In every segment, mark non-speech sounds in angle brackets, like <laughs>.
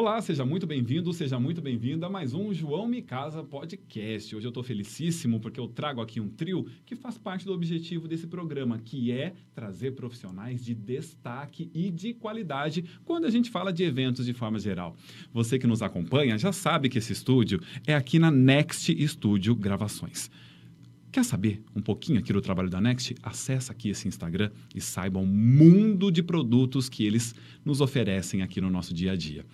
Olá, seja muito bem-vindo, seja muito bem-vinda a mais um João Me Casa Podcast. Hoje eu estou felicíssimo porque eu trago aqui um trio que faz parte do objetivo desse programa, que é trazer profissionais de destaque e de qualidade quando a gente fala de eventos de forma geral. Você que nos acompanha já sabe que esse estúdio é aqui na Next Studio Gravações. Quer saber um pouquinho aqui do trabalho da Next? Acesse aqui esse Instagram e saiba o mundo de produtos que eles nos oferecem aqui no nosso dia a dia.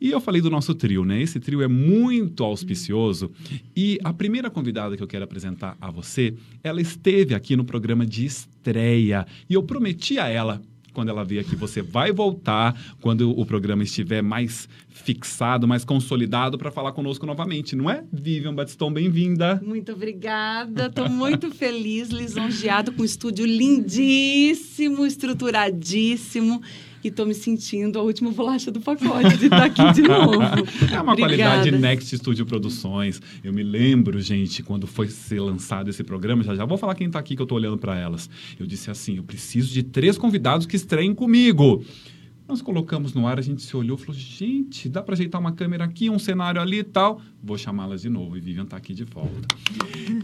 E eu falei do nosso trio, né? Esse trio é muito auspicioso e a primeira convidada que eu quero apresentar a você, ela esteve aqui no programa de estreia e eu prometi a ela quando ela veio aqui, você vai voltar quando o programa estiver mais fixado, mais consolidado para falar conosco novamente, não é? Vivian Batiston, bem-vinda. Muito obrigada. Estou muito feliz, lisonjeado com um estúdio lindíssimo, estruturadíssimo e estou me sentindo a última bolacha do pacote de estar aqui de novo. É uma Obrigada. qualidade Next Studio Produções. Eu me lembro, gente, quando foi ser lançado esse programa, já já vou falar quem está aqui que eu estou olhando para elas. Eu disse assim, eu preciso de três convidados que estreiem comigo. Nós colocamos no ar, a gente se olhou e falou: gente, dá para ajeitar uma câmera aqui, um cenário ali e tal. Vou chamá-las de novo. E Vivian está aqui de volta.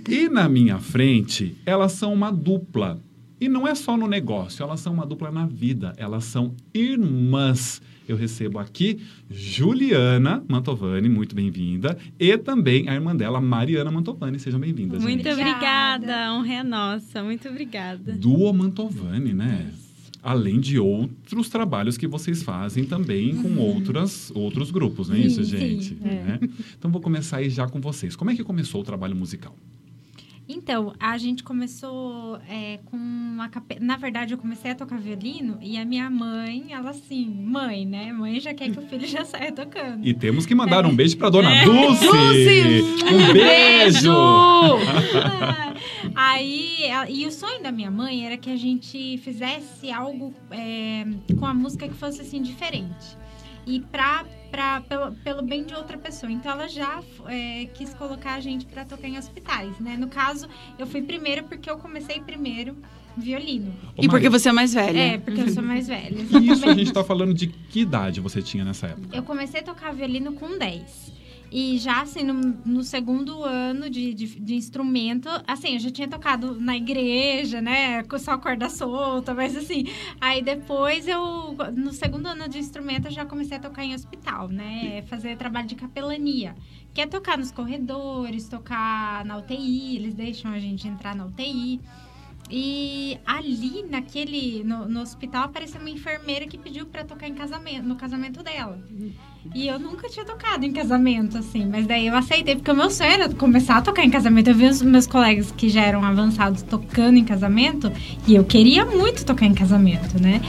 E na minha frente, elas são uma dupla. E não é só no negócio, elas são uma dupla na vida, elas são irmãs. Eu recebo aqui Juliana Mantovani, muito bem-vinda, e também a irmã dela, Mariana Mantovani. Sejam bem-vindas. Muito gente. obrigada, honra é nossa, muito obrigada. Duo Mantovani, né? Além de outros trabalhos que vocês fazem também com uhum. outras, outros grupos, não é isso, gente? Sim, é. Né? Então vou começar aí já com vocês. Como é que começou o trabalho musical? Então, a gente começou é, com uma cape... Na verdade, eu comecei a tocar violino e a minha mãe, ela assim, mãe, né? Mãe já quer que o filho já saia tocando. E temos que mandar é. um beijo pra dona é. Dulce! Dulce! Um beijo! <laughs> Aí, e o sonho da minha mãe era que a gente fizesse algo é, com a música que fosse assim diferente. E pra pra, pelo, pelo bem de outra pessoa. Então ela já é, quis colocar a gente para tocar em hospitais, né? No caso, eu fui primeiro porque eu comecei primeiro violino. Ô, e porque você é mais velha. É, porque eu sou mais velha. Exatamente. Isso a gente tá falando de que idade você tinha nessa época? Eu comecei a tocar violino com 10. E já, assim, no, no segundo ano de, de, de, instrumento, assim, eu já tinha tocado na igreja, né? Com só corda solta, mas assim. Aí depois eu, no segundo ano de instrumento, eu já comecei a tocar em hospital, né? Fazer trabalho de capelania. Que é tocar nos corredores, tocar na UTI, eles deixam a gente entrar na UTI. E ali, naquele, no, no hospital, apareceu uma enfermeira que pediu para tocar em casamento, no casamento dela. E eu nunca tinha tocado em casamento, assim. Mas daí eu aceitei, porque o meu sonho era começar a tocar em casamento. Eu vi os meus colegas que já eram avançados tocando em casamento. E eu queria muito tocar em casamento, né?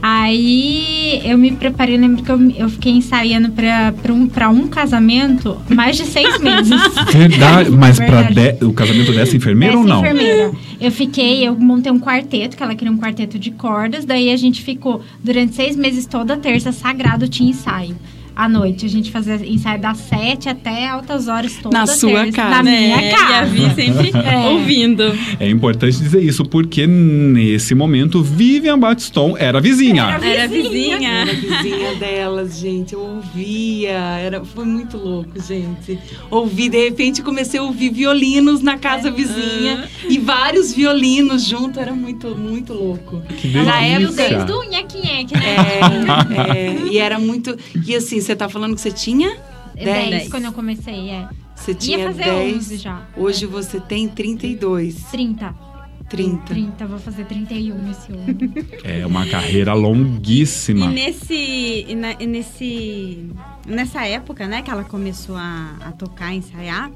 Aí eu me preparei, lembro que eu, eu fiquei ensaiando pra, pra, um, pra um casamento mais de seis <laughs> meses. Verdade, mas Verdade. pra o casamento dessa enfermeira dessa ou não? enfermeira. Eu fiquei, eu montei um quarteto, que ela queria um quarteto de cordas. Daí a gente ficou durante seis meses, toda terça, sagrado, tinha ensaio à noite. A gente fazia ensaio das sete até altas horas todas. Na sua terça, casa. Na minha é, casa. E a Vi sempre <laughs> é. ouvindo. É importante dizer isso, porque nesse momento Vivian Batiston era vizinha. Era vizinha. Era vizinha delas, gente. Eu ouvia. Era, foi muito louco, gente. Ouvi, de repente comecei a ouvir violinos na casa vizinha. Uhum. E vários violinos junto. Era muito, muito louco. Que delícia. Na época, desde o nheque-nheque, né? É, é, e era muito... E assim, você tá falando que você tinha 10? 10 quando eu comecei, é. Você tinha Ia fazer 10. 11 já. Hoje é. você tem 32. 30. 30. 30, vou fazer 31 esse ano. É uma carreira longuíssima. E nesse, na, nesse, nessa época, né, que ela começou a, a tocar, a ensaiar,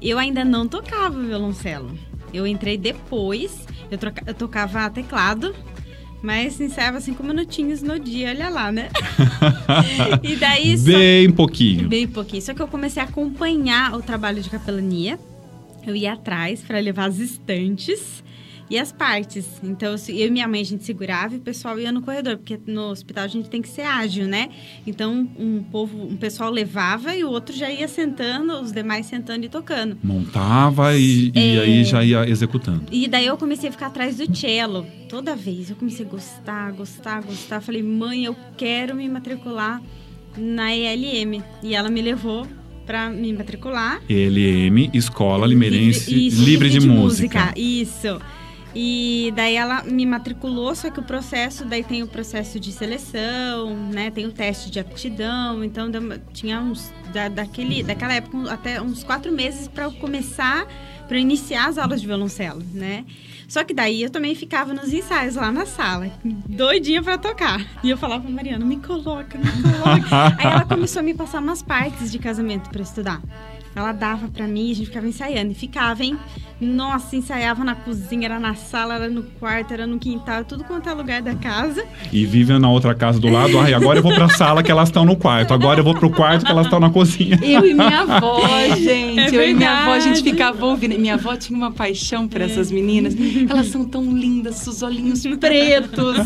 eu ainda não tocava violoncelo. Eu entrei depois, eu, troca, eu tocava teclado, mas ensaiava cinco minutinhos no dia, olha lá, né? <laughs> e daí. Bem só... pouquinho. Bem pouquinho. Só que eu comecei a acompanhar o trabalho de capelania. Eu ia atrás para levar as estantes e as partes. Então, eu e minha mãe, a gente segurava e o pessoal ia no corredor, porque no hospital a gente tem que ser ágil, né? Então, um povo, um pessoal levava e o outro já ia sentando, os demais sentando e tocando. Montava e, é... e aí já ia executando. E daí eu comecei a ficar atrás do cello. Toda vez eu comecei a gostar, gostar, gostar. Falei, mãe, eu quero me matricular na ELM. E ela me levou para me matricular. ELM, Escola Limeirense Livre, isso, Livre de, música. Isso. E daí ela me matriculou, só que o processo, daí tem o processo de seleção, né? Tem o teste de aptidão, então tinha uns da, daquele, daquela época até uns quatro meses para eu começar, para iniciar as aulas de violoncelo, né? Só que daí eu também ficava nos ensaios lá na sala, doidinha para tocar. E eu falava, Mariana, me coloca, me coloca. <laughs> Aí ela começou a me passar umas partes de casamento para estudar. Ela dava pra mim, a gente ficava ensaiando. E ficava, hein? Nossa, ensaiava na cozinha, era na sala, era no quarto, era no quintal, tudo quanto é lugar da casa. E vivem na outra casa do lado. Ai, agora eu vou pra sala que elas estão no quarto. Agora eu vou pro quarto que elas estão na cozinha. Eu e minha avó, gente. É eu e minha avó, a gente verdade. ficava ouvindo. Minha avó tinha uma paixão por essas meninas. Elas são tão lindas, os olhinhos pretos.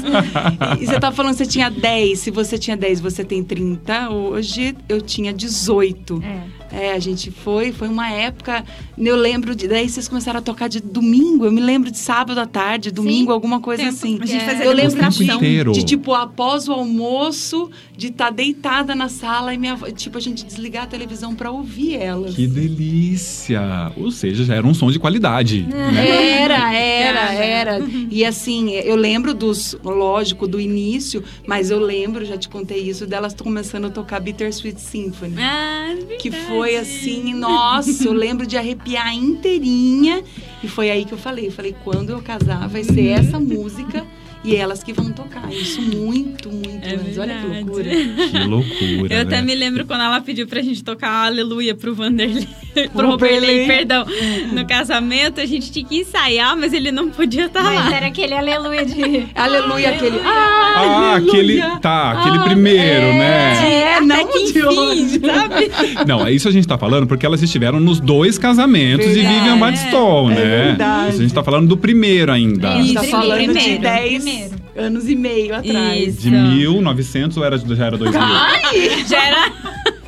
E você tá falando que você tinha 10. Se você tinha 10, você tem 30. Hoje eu tinha 18. É. É, a gente foi, foi uma época. Eu lembro de. Daí vocês começaram a tocar de domingo. Eu me lembro de sábado à tarde, domingo, alguma coisa Tempo assim. A gente é- fazia Eu lembro tempo inteiro. de, tipo, após o almoço, de estar deitada na sala e minha avó, tipo, a gente desligar a televisão pra ouvir elas. Que delícia! Ou seja, já era um som de qualidade. né? Era, era, era. E assim, eu lembro dos, lógico, do início, mas eu lembro, já te contei isso, delas começando a tocar Bittersweet Symphony. Ah, Que foi assim, nossa, eu lembro de arrepiar inteirinha. E foi aí que eu falei, eu falei, quando eu casar, vai ser essa música e elas que vão tocar. Isso muito, muito É antes. Olha que loucura. Que loucura. Eu até né? me lembro quando ela pediu pra gente tocar Aleluia pro Vanderlei, <laughs> pro Roberley. perdão, no casamento, a gente tinha que ensaiar, mas ele não podia estar Mas lá. era aquele aleluia de. <laughs> Aleluia, aquele. Ah, aleluia. aquele. Tá, aquele Ah, primeiro, é. né? É, Até não que de hoje. enfim, <laughs> sabe? Não, é isso a gente tá falando porque elas estiveram nos dois casamentos de Verdade. Vivian Batistone, É né? verdade. Isso a gente tá falando do primeiro ainda. A gente tá Primeiro, falando de primeiro, 10 primeiro. anos e meio atrás. Isso. De 1900 ou era, já era 2000? <laughs> Já era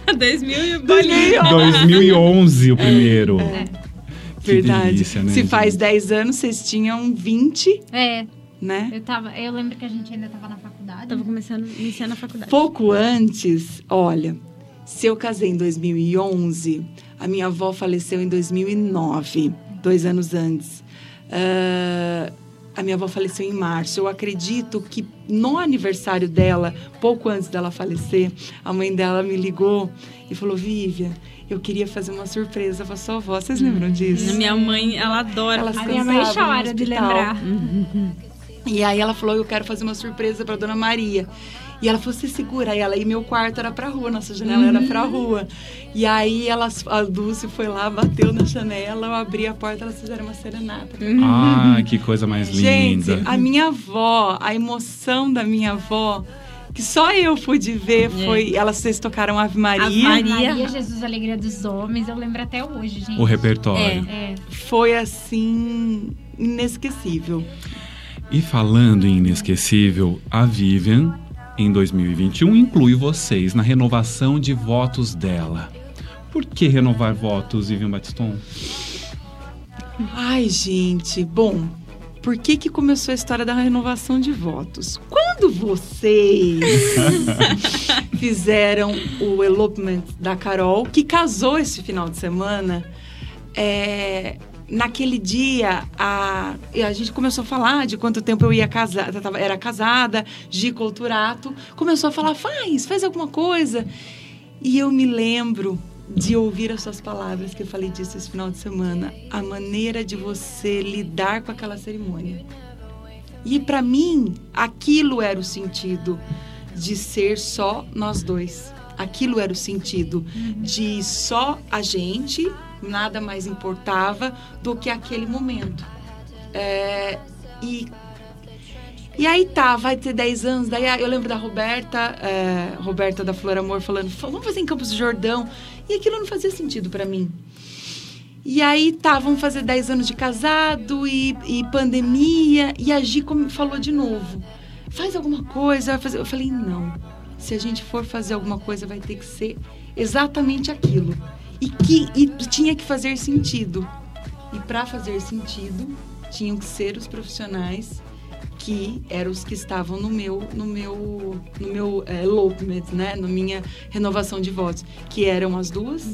<laughs> 2000 e bolinha. 2011 o primeiro. Que Verdade. delícia, né, Se faz gente? 10 anos, vocês tinham 20, É, né? eu tava. Eu lembro que a gente ainda tava na faculdade. Tava começando, iniciando a faculdade. Pouco antes, olha, se eu casei em 2011, a minha avó faleceu em 2009, dois anos antes. Ah, a minha avó faleceu em março. Eu acredito que no aniversário dela, pouco antes dela falecer, a mãe dela me ligou e falou: Vivian, eu queria fazer uma surpresa para sua avó. Vocês lembram disso? Minha mãe, ela adora. Elas A minha mãe chora de lembrar. E aí ela falou, eu quero fazer uma surpresa para Dona Maria. E ela falou, você segura ela. E meu quarto era pra rua, nossa janela era pra rua. E aí elas, a Dulce foi lá, bateu na janela, eu abri a porta, elas fizeram uma serenata. Ah, que coisa mais Gente, linda. a minha avó, a emoção da minha avó, que só eu pude ver, foi... Elas, vocês tocaram Ave Maria. Ave Maria. Maria, Jesus, Alegria dos Homens, eu lembro até hoje, gente. O repertório. É. Foi, assim, inesquecível. E falando em inesquecível, a Vivian, em 2021, inclui vocês na renovação de votos dela. Por que renovar votos, Vivian Batiston? Ai, gente, bom, por que que começou a história da renovação de votos? Quando vocês <laughs> fizeram o elopement da Carol, que casou esse final de semana, é, naquele dia a, a gente começou a falar de quanto tempo eu ia casar, era casada, Gi Culturato, começou a falar, faz, faz alguma coisa. E eu me lembro de ouvir as suas palavras, que eu falei disso esse final de semana, a maneira de você lidar com aquela cerimônia. E para mim, aquilo era o sentido de ser só nós dois. Aquilo era o sentido de só a gente, nada mais importava do que aquele momento. É, e e aí tá, vai ter 10 anos. Daí eu lembro da Roberta, é, Roberta da Flor Amor, falando: vamos fazer em Campos do Jordão. E aquilo não fazia sentido pra mim. E aí tá, vamos fazer 10 anos de casado e, e pandemia. E a Gi como- falou de novo: faz alguma coisa. Eu falei: não. Se a gente for fazer alguma coisa, vai ter que ser exatamente aquilo. E que e tinha que fazer sentido. E para fazer sentido, tinham que ser os profissionais que eram os que estavam no meu no meu no meu é, elopement, né, na minha renovação de votos, que eram as duas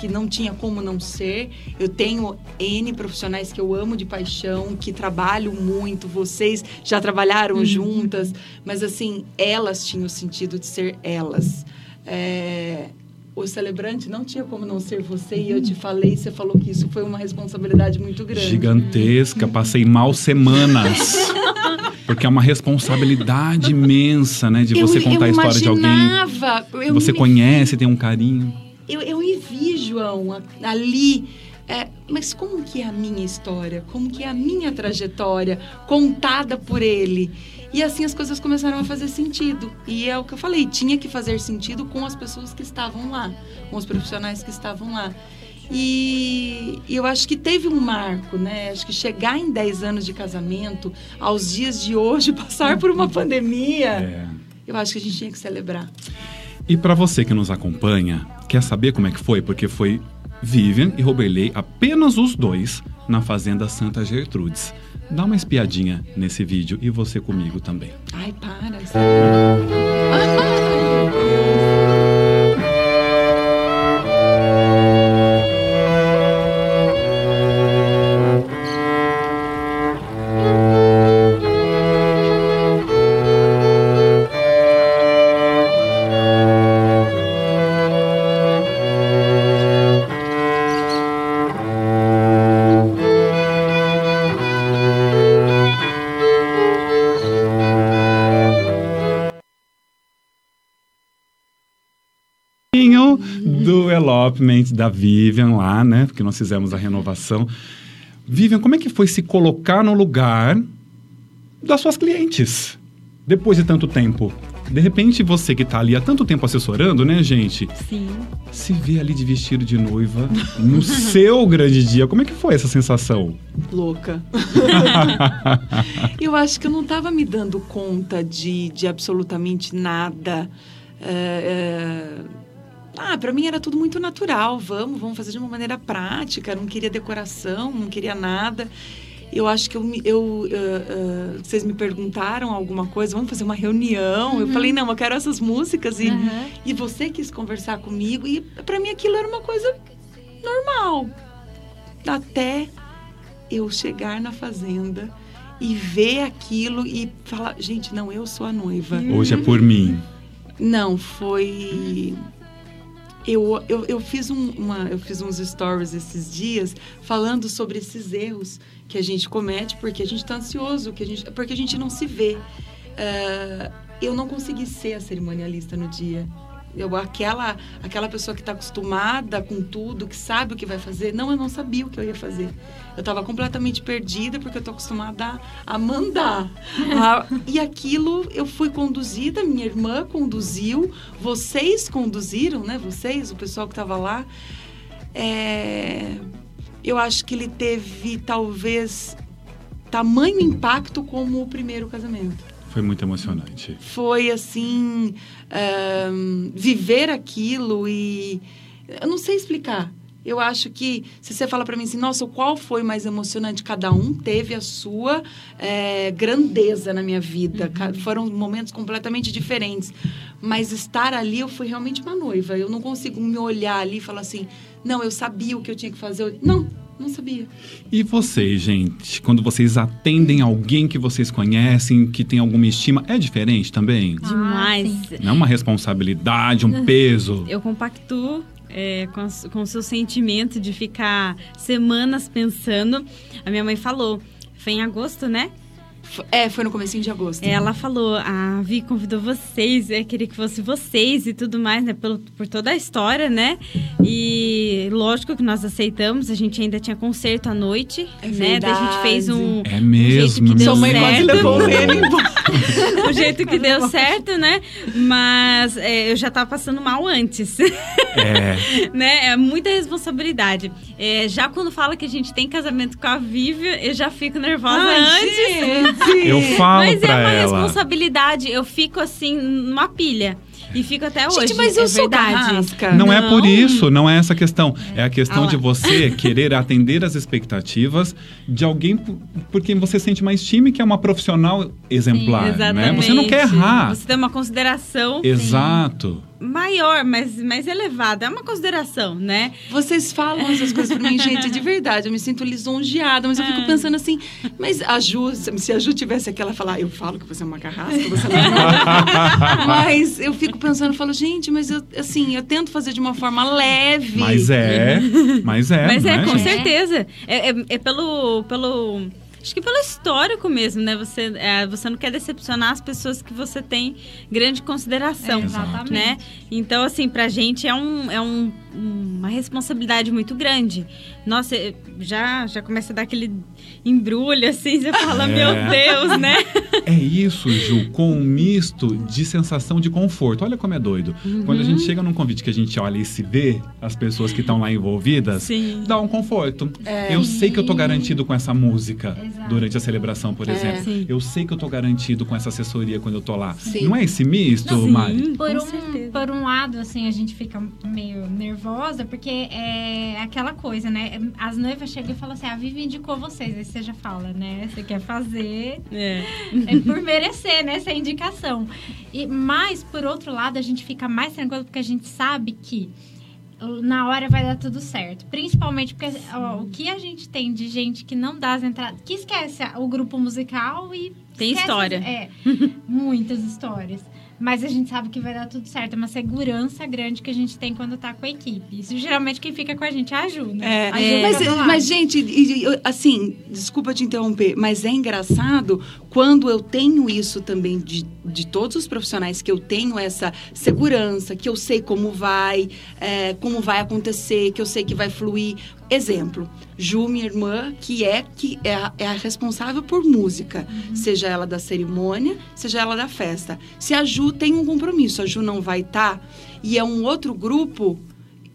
que não tinha como não ser. Eu tenho N profissionais que eu amo de paixão, que trabalham muito, vocês já trabalharam uhum. juntas, mas assim, elas tinham o sentido de ser elas. É, o celebrante não tinha como não ser você e eu te falei, você falou que isso foi uma responsabilidade muito grande. Gigantesca, passei mal semanas. <laughs> Porque é uma responsabilidade imensa, né, de você eu, contar eu a história de alguém. Eu você me... conhece, tem um carinho. Eu, eu me vi, João, ali. É, mas como que é a minha história? Como que é a minha trajetória contada por ele? E assim as coisas começaram a fazer sentido. E é o que eu falei, tinha que fazer sentido com as pessoas que estavam lá, com os profissionais que estavam lá. E eu acho que teve um marco, né? Acho que chegar em 10 anos de casamento, aos dias de hoje, <laughs> passar por uma pandemia, é. eu acho que a gente tinha que celebrar. E para você que nos acompanha, quer saber como é que foi? Porque foi Vivian e Roberley, apenas os dois, na Fazenda Santa Gertrudes. Dá uma espiadinha nesse vídeo e você comigo também. Ai, para. Development da Vivian lá, né? Porque nós fizemos a renovação. Vivian, como é que foi se colocar no lugar das suas clientes depois de tanto tempo? De repente, você que está ali há tanto tempo assessorando, né, gente? Sim. Se vê ali de vestido de noiva no <laughs> seu grande dia. Como é que foi essa sensação? Louca. <laughs> eu acho que eu não estava me dando conta de, de absolutamente nada. É, é ah, para mim era tudo muito natural. Vamos, vamos fazer de uma maneira prática. Não queria decoração, não queria nada. Eu acho que eu, eu uh, uh, vocês me perguntaram alguma coisa, vamos fazer uma reunião. Uhum. Eu falei não, eu quero essas músicas e, uhum. e você quis conversar comigo e para mim aquilo era uma coisa normal. Até eu chegar na fazenda e ver aquilo e falar, gente, não, eu sou a noiva. Hoje é por mim. Não, foi eu, eu, eu, fiz um, uma, eu fiz uns stories esses dias falando sobre esses erros que a gente comete porque a gente está ansioso, que a gente, porque a gente não se vê. Uh, eu não consegui ser a cerimonialista no dia. Eu, aquela, aquela pessoa que está acostumada com tudo, que sabe o que vai fazer. Não, eu não sabia o que eu ia fazer. Eu estava completamente perdida porque eu estou acostumada a, a mandar. a, e aquilo eu fui conduzida, minha irmã conduziu, vocês conduziram, né? Vocês, o pessoal que estava lá. É, eu acho que ele teve talvez tamanho impacto como o primeiro casamento. Foi muito emocionante. Foi assim, um, viver aquilo e eu não sei explicar. Eu acho que se você fala para mim assim, nossa, qual foi mais emocionante? Cada um teve a sua é, grandeza na minha vida. Uhum. Foram momentos completamente diferentes. Mas estar ali, eu fui realmente uma noiva. Eu não consigo me olhar ali e falar assim, não, eu sabia o que eu tinha que fazer. Não, não sabia. E vocês, gente, quando vocês atendem alguém que vocês conhecem, que tem alguma estima, é diferente também? Demais. Ah, Não é uma responsabilidade, um peso? <laughs> Eu compactuo é, com, com o seu sentimento de ficar semanas pensando. A minha mãe falou, foi em agosto, né? É, foi no comecinho de agosto. Ela falou, a Vi convidou vocês, é, queria que fosse vocês e tudo mais, né? Por, por toda a história, né? E lógico que nós aceitamos, a gente ainda tinha concerto à noite, é né? Daí a gente fez um, é mesmo, um jeito que deu Sua mãe certo. quase levou ele <laughs> o jeito que deu certo, né? Mas é, eu já tava passando mal antes. É. <laughs> né? É muita responsabilidade. É, já quando fala que a gente tem casamento com a Vívia, eu já fico nervosa Ai, antes. Eu falo Mas é pra uma ela. responsabilidade. Eu fico assim, numa pilha. E fico até hoje. Gente, mas eu é sou carrasca. Não, é por Não. isso, não é essa a questão. É a questão Ah de você <laughs> querer atender as expectativas de alguém por- quem você sente mais time, que é uma profissional exemplar, né? Exatamente. Você não quer errar. Você tem uma consideração Exato. Maior, mas mais elevada. É uma consideração, né? Vocês falam essas coisas pra mim, <laughs> gente, de verdade. Eu me sinto lisonjeada, mas eu fico pensando assim, mas a Ju, se a Ju tivesse aqui, ela ia falar, eu falo que você é uma carrasca, você não é. <laughs> mas eu fico pensando, eu falo, gente, mas eu, assim, eu tento fazer de uma forma leve. Mas é, mas é. Mas é, né, com certeza. É, é- é pelo, pelo. Acho que pelo histórico mesmo, né? Você, é, você não quer decepcionar as pessoas que você tem grande consideração. É, exatamente. Né? Então, assim, pra gente é, um, é um, uma responsabilidade muito grande. Nossa, já, já começa a dar aquele embrulho, assim, você fala, É. meu Deus, né? É isso, Ju, com um misto de sensação de conforto. Olha como é doido. Quando a gente chega num convite que a gente olha e se vê as pessoas que estão lá envolvidas, Sim. dá um conforto. Eu sei que eu tô garantido com essa música Exato. durante a celebração, por É. exemplo. Sim. Eu sei que eu tô garantido com essa assessoria quando eu tô lá. Sim. Não é esse misto, Sim. Mari? Por um, por um lado, assim, a gente fica meio nervosa, porque é aquela coisa, né? As noivas chegam e falam assim, a Vivi indicou vocês. Aí você já fala, né? Você quer fazer É. é por merecer, né? Essa indicação. E, mas, por outro lado, a gente fica mais tranquilo porque a gente sabe que na hora vai dar tudo certo. Principalmente porque ó, o que a gente tem de gente que não dá as entradas, que esquece o grupo musical e. Tem esquece- história. É, muitas histórias. Mas a gente sabe que vai dar tudo certo. É uma segurança grande que a gente tem quando tá com a equipe. Isso geralmente quem fica com a gente é a Ju, né? É, A Ju mas, fica do lado. mas, gente, assim, desculpa te interromper, mas é engraçado quando eu tenho isso também de, de todos os profissionais, que eu tenho essa segurança, que eu sei como vai, é, como vai acontecer, que eu sei que vai fluir. Exemplo, Ju, minha irmã, que é, que é, a, é a responsável por música, seja ela da cerimônia, seja ela da festa. Se a Ju tem um compromisso, a Ju não vai estar, e é um outro grupo,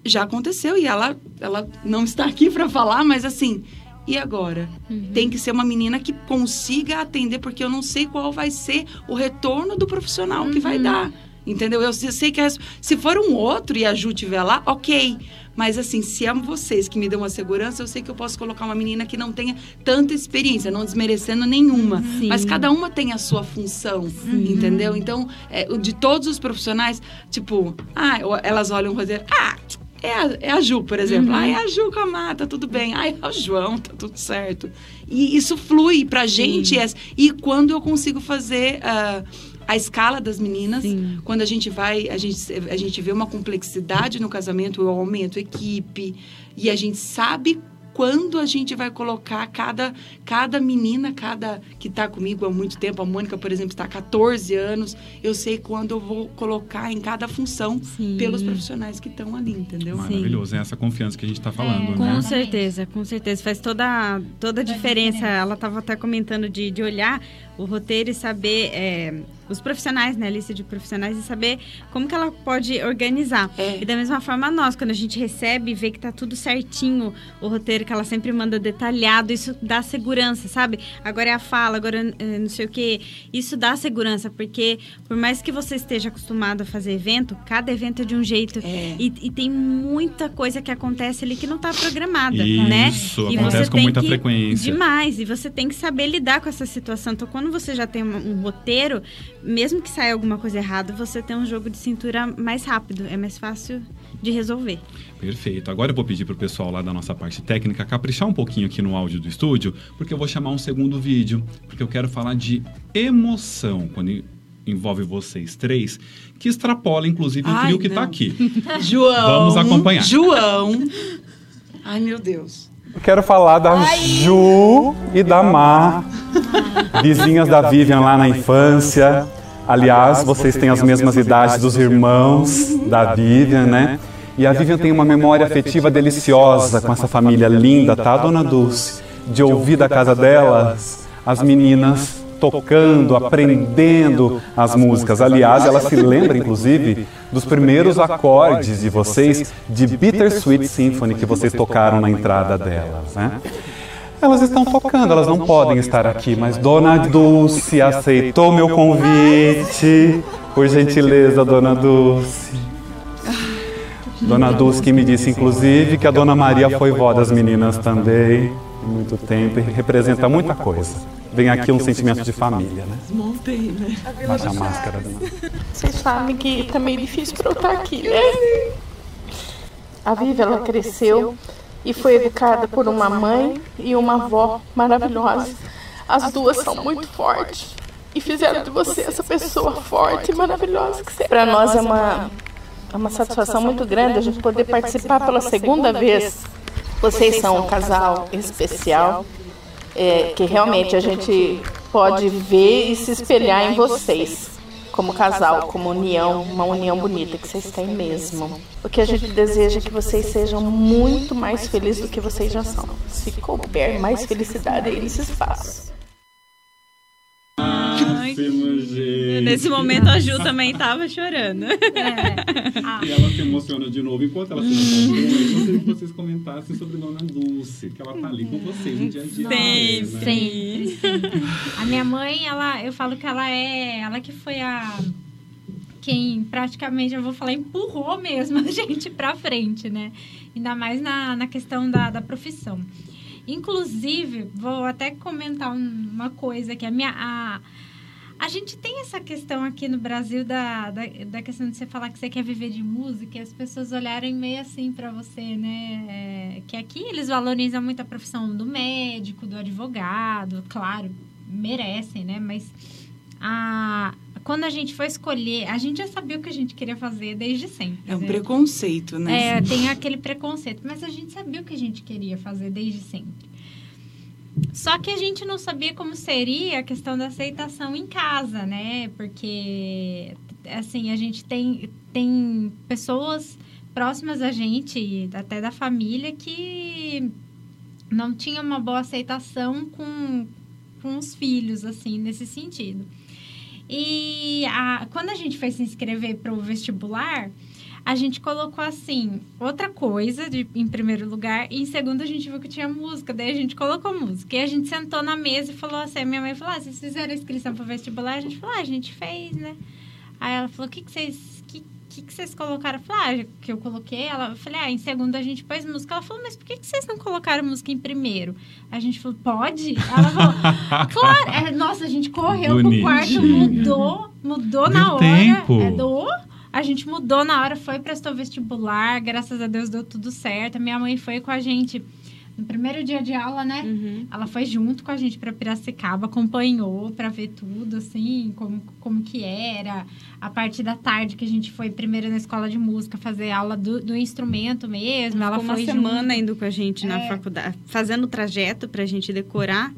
já aconteceu e ela, ela não está aqui para falar, mas assim, e agora? Tem que ser uma menina que consiga atender, porque eu não sei qual vai ser o retorno do profissional que vai dar. Entendeu? Eu se- sei que as- se for um outro e a Ju estiver lá, ok. Mas assim, se é vocês que me dão a segurança, eu sei que eu posso colocar uma menina que não tenha tanta experiência, não desmerecendo nenhuma. Sim. Mas cada uma tem a sua função, entendeu? Então, é, de todos os profissionais, tipo, ah, elas olham o roteiro, ah, é a, é a Ju, por exemplo. Ah, é a Ju com a Mata, tudo bem. Ah, é o João, tá tudo certo. E isso flui pra gente. é- e quando eu consigo fazer ah, a escala das meninas, Sim. quando a gente vai, a gente, a gente vê uma complexidade no casamento, eu aumento equipe. E a gente sabe quando a gente vai colocar cada, cada menina, cada que está comigo há muito tempo, a Mônica, por exemplo, está há 14 anos, eu sei quando eu vou colocar em cada função Sim. pelos profissionais que estão ali, entendeu? Maravilhoso, é essa confiança que a gente tá falando, É, Com né? Exatamente. certeza, com certeza. Faz toda, toda a diferença. Ela estava até comentando de, de olhar o roteiro e saber é, os profissionais, né? A lista de profissionais e saber como que ela pode organizar. É. E da mesma forma nós, quando a gente recebe e vê que tá tudo certinho, o roteiro que ela sempre manda detalhado, isso dá segurança, sabe? Agora é a fala, agora é, não sei o quê. Isso dá segurança, porque por mais que você esteja acostumado a fazer evento, cada evento é de um jeito. É. E, e tem muita coisa que acontece ali que não está programada, né? Isso, E acontece você com tem muita que- frequência. Demais. E você tem que saber lidar com essa situação. Então, quando você já tem um, um roteiro, mesmo que saia alguma coisa errada, você tem um jogo de cintura mais rápido. É mais fácil de resolver. Perfeito. Agora eu vou pedir pro pessoal lá da nossa parte técnica caprichar um pouquinho aqui no áudio do estúdio, porque eu vou chamar um segundo vídeo, porque eu quero falar de emoção quando envolve vocês três, que extrapola inclusive o Ai, trio que tá não. aqui. <laughs> João. Vamos acompanhar. João. <laughs> Ai, meu Deus. Eu quero falar da Ju e da Mar, <laughs> vizinhas da Vivian lá na infância. Aliás, vocês têm as mesmas idades dos irmãos da Vivian, né? E a Vivian tem uma memória afetiva deliciosa com essa família linda, tá, dona Dulce? De ouvir da casa delas as meninas tocando, aprendendo as músicas. Aliás, ela se lembra, inclusive, dos primeiros acordes de vocês de Bittersweet Symphony que vocês tocaram na entrada delas, né? Elas estão tocando, elas não podem estar aqui, mas Dona Dulce aceitou meu convite Por gentileza, dona Dulce. Dona Dulce que me disse, inclusive, que a dona Maria foi vó das meninas também, há muito tempo, e representa muita coisa. Vem aqui um sentimento de família, né? Montei, né? Baixa a máscara, dona. Vocês sabem que tá meio difícil pra eu estar aqui, né? A Vivi, ela cresceu e foi educada por uma mãe e uma avó maravilhosas. As duas são muito fortes e fizeram de você essa pessoa forte e maravilhosa que você é. Para nós é uma, é uma satisfação muito grande a gente poder participar pela segunda vez. Vocês são um casal especial é, que realmente a gente pode ver e se espelhar em vocês como casal, como união, uma união bonita que vocês têm mesmo. O que a gente deseja é que vocês sejam muito mais felizes do que vocês já são. Se couber mais felicidade aí nesse espaço. Nesse momento a Ju também tava chorando. É. Ah, E ela se emociona de novo enquanto ela se emociona. Eu gostaria que vocês comentassem sobre Dona Dulce, que ela tá ali com vocês no dia a dia. Sempre. né? Sempre, sempre. A minha mãe, ela, eu falo que ela é, ela que foi a quem praticamente, eu vou falar, empurrou mesmo a <laughs> gente pra frente, né? Ainda mais na, na questão da, da profissão. Inclusive, vou até comentar um- uma coisa que a minha a, a gente tem essa questão aqui no Brasil da, da, da questão de você falar que você quer viver de música e as pessoas olharem meio assim pra você, né? É, que aqui eles valorizam muito a profissão do médico, do advogado, claro, merecem, né? Mas a, quando a gente foi escolher, a gente já sabia o que a gente queria fazer desde sempre. É um né? preconceito, né? É, tem aquele preconceito, mas a gente sabia o que a gente queria fazer desde sempre. Só que a gente não sabia como seria a questão da aceitação em casa, né? Porque, assim, a gente tem, tem pessoas próximas a gente, até da família, que não tinham uma boa aceitação com, com os filhos, assim, nesse sentido. E a, quando a gente foi se inscrever para o vestibular, a gente colocou assim, outra coisa de, em primeiro lugar, e em segundo a gente viu que tinha música, daí a gente colocou música. E a gente sentou na mesa e falou assim, a minha mãe falou, ah, vocês fizeram a inscrição para o vestibular? A gente falou, ah, a gente fez, né? Aí ela falou, o que, que vocês. Que, que, vocês colocaram? Eu falei, ah, que eu coloquei. Ela, eu falei, ah, em segundo a gente pôs música. Ela falou, mas por que, que vocês não colocaram música em primeiro? A gente falou, pode? Ela falou, <laughs> claro. É, nossa, a gente correu pro quarto, Bonitinho. mudou, mudou Deu na hora. tempo. É, do, a gente mudou na hora, foi, prestou vestibular, graças a Deus deu tudo certo. A minha mãe foi com a gente no primeiro dia de aula, né? Uhum. Ela foi junto com a gente para Piracicaba, acompanhou para ver tudo, assim, como, como que era. A parte da tarde que a gente foi primeiro na escola de música fazer aula do, do instrumento mesmo. Ela Ficou uma foi semana junto. indo com a gente na É. faculdade, fazendo o trajeto pra gente decorar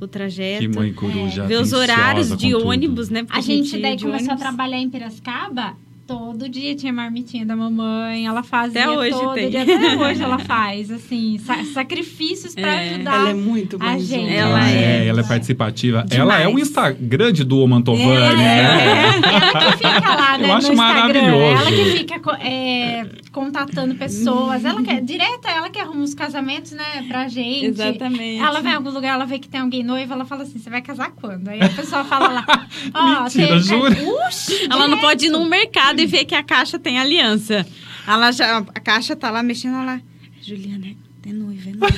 o trajeto. Que mãe coruja. Ver os horários de tudo. ônibus, né? Porque A gente ia daí de começou a ônibus. trabalhar em Piracicaba. Todo dia tinha marmitinha da mamãe, ela fazia Até hoje todo tem. dia, até <laughs> hoje ela faz, assim, sa- sacrifícios para É, ajudar. Ela é muito A gente. Ela Ela é, é. ela é participativa. Demais. Ela é o Instagram de Duo Mantovani, É, né? ela que fica lá, <laughs> né, Eu acho no Instagram. maravilhoso. Ela que fica é, contatando pessoas. Ela quer, direto é ela que arruma os casamentos, né, pra gente. Exatamente. Ela vai em algum lugar, ela vê que tem alguém noivo, ela fala assim, você vai casar quando? Aí a pessoa fala lá, <laughs> ó, Mentira, tem- jura? Uxi, Ela não pode ir num mercado e ver que a caixa tem aliança. Ela já, a caixa tá lá mexendo, ela... Juliana, é noiva, é noiva.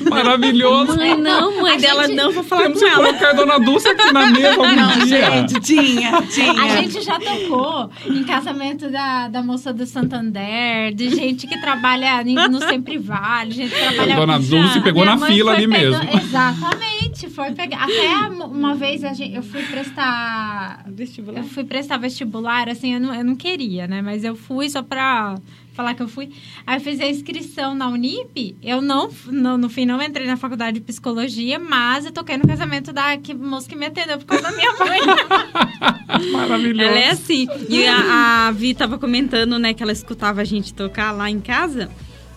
<laughs> Maravilhoso. Mãe, não, mãe A dela, gente- não, vou falar Temos com que ela. colocar a Dona Dulce aqui na mesa <laughs> algum Não, dia. gente, tinha, <laughs> tinha. A gente já tocou em casamento da, da moça do Santander, de gente que trabalha no Sempre Vale, gente que trabalha... Dona Já. Dulce pegou Minha na fila ali pegando- mesmo. Exatamente, foi pegar. Até uma vez a gente, eu fui prestar. Vestibular. Eu fui prestar vestibular, assim, eu não, eu não queria, né? Mas eu fui só pra falar que eu fui. Aí eu fiz a inscrição na Unip. Eu não, no, no fim, não entrei na faculdade de psicologia, mas eu toquei no casamento da que, moça que me atendeu por causa da minha mãe. <laughs> Maravilhoso. Ela é assim. E a, a Vi tava comentando, né, que ela escutava a gente tocar lá em casa.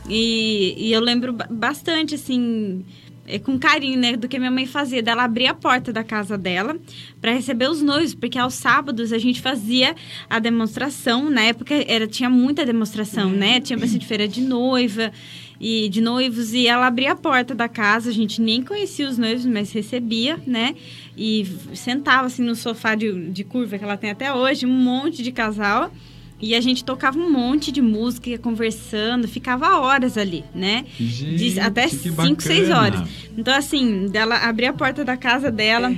E, e eu lembro ba- bastante, assim, é, com carinho, né, do que minha mãe fazia. Dela abrir a porta da casa dela para receber os noivos, porque aos sábados a gente fazia a demonstração. Na época era tinha muita demonstração, né? Tinha bastante feira de noiva e de noivos e ela abria a porta da casa. A gente nem conhecia os noivos, mas recebia, né? E sentava assim no sofá de, de curva que ela tem até hoje, um monte de casal. E a gente tocava um monte de música, ia conversando, ficava horas ali, né? Gente, De até que 5, 6 bacana. horas. Então, assim, dela abrir a porta da casa dela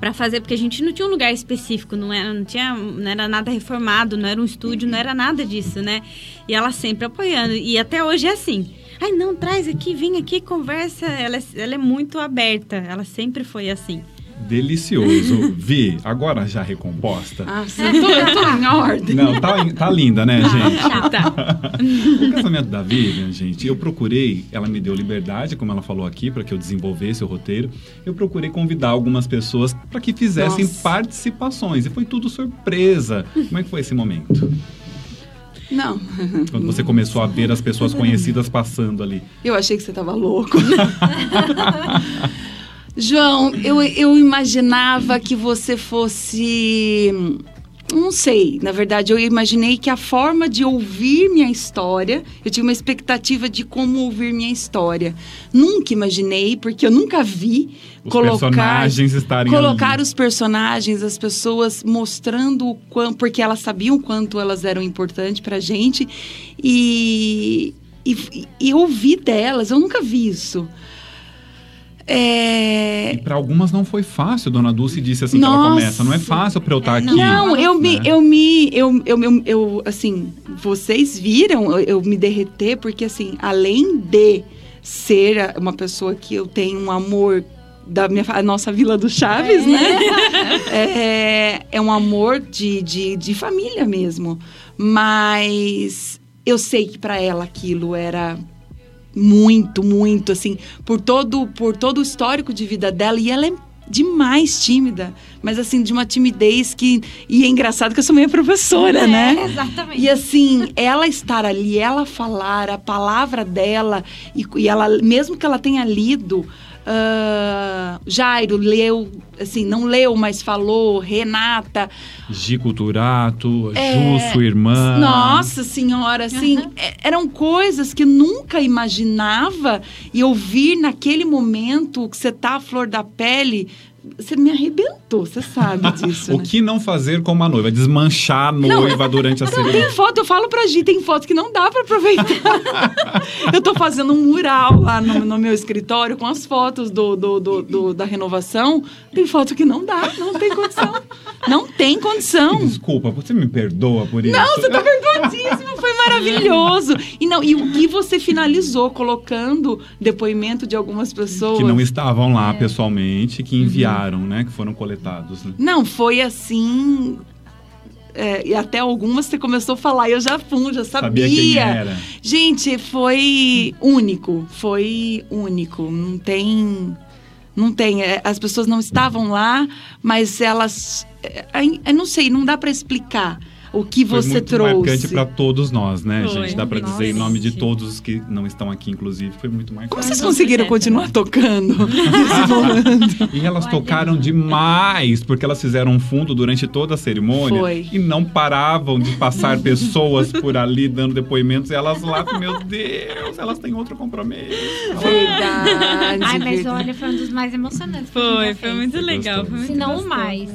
pra fazer, porque a gente não tinha um lugar específico, não era, não tinha, não era nada reformado, não era um estúdio, não era nada disso, né? E ela sempre apoiando. E até hoje é assim. Ai, não, traz aqui, vem aqui, conversa. Ela, é- ela é muito aberta. Ela sempre foi assim. Delicioso. <laughs> Vi, agora já recomposta. Ah, sim, eu tô, tô em <laughs> ordem. Não, tá, tá linda, né, gente? Tá. <laughs> O casamento da Vivian, gente, eu procurei, ela me deu liberdade, como ela falou aqui, para que eu desenvolvesse o roteiro. Eu procurei convidar algumas pessoas para que fizessem Nossa. participações. E foi tudo surpresa. Como é que foi esse momento? Não, Quando você começou a ver as pessoas conhecidas passando ali. eu achei que você tava louco. João, eu, eu imaginava que você fosse. Não sei, na verdade, eu imaginei que a forma de ouvir minha história, eu tinha uma expectativa de como ouvir minha história. Nunca imaginei, porque eu nunca vi Os colocar personagens estarem colocar ali. os personagens, as pessoas mostrando o quanto, porque elas sabiam o quanto elas eram importantes pra gente e, e, e ouvir delas, eu nunca vi isso. É, E para algumas não foi fácil, Dona Dulce disse assim que ela Nossa. começa. Não é fácil para eu estar aqui. Não, eu me, né? eu me, eu, eu, eu, eu, assim, vocês viram eu, eu me derreter porque assim, além de ser uma pessoa que eu tenho um amor da minha, a nossa Vila do Chaves, né? É, é um amor de, de, de família mesmo, mas eu sei que para ela aquilo era muito, muito, assim, por todo, por todo o histórico de vida dela. E ela é demais tímida, mas assim, de uma timidez que. E é engraçado que eu sou minha professora, É, né? Exatamente. E assim, ela estar ali, ela falar, a palavra dela, e, e ela, mesmo que ela tenha lido. Ah, Jairo leu, assim, não leu, mas falou, Renata, Gico Turato, É, Ju, sua irmã. nossa senhora, assim, é- eram coisas que eu nunca imaginava e ouvir naquele momento que você tá à flor da pele, você me arrebentou, você sabe <laughs> disso, O né? que não fazer com uma noiva? Desmanchar a noiva durante a <laughs> Não, cerimônia. tem foto, eu falo pra Gi, tem foto que não dá pra aproveitar. <laughs> eu tô fazendo um mural lá no, no meu escritório com as fotos do, do- do- do- da renovação. Tem foto que não dá, não tem condição. Não tem condição. Desculpa, você me perdoa por isso? Não, você tá perdoadíssimo, foi maravilhoso. E não, e o que você finalizou colocando depoimento de algumas pessoas? Que não estavam lá É. pessoalmente, que enviaram, né? Que foram coletados. Né? Não, foi assim. é, e até algumas você começou a falar, e eu já fui, já sabia. Sabia quem era. Gente, foi único, foi único. Não tem. Não tem. é, As pessoas não estavam lá, mas elas. é, ai, Eu não sei, não dá pra explicar o que Foi você muito trouxe. marcante para todos nós, né, Foi. gente? Dá para dizer em nome de todos os que não estão aqui, inclusive, foi muito marcante. Como vocês conseguiram continuar tocando? <laughs> E elas tocaram demais, porque elas fizeram um fundo durante toda a cerimônia Foi. e não paravam de passar pessoas por ali dando depoimentos. E elas lá, meu Deus, elas têm outro compromisso. Verdade. Ai, mas olha, foi um dos mais emocionantes. Foi, foi muito Foi legal. Foi muito Se não o gostoso. mais.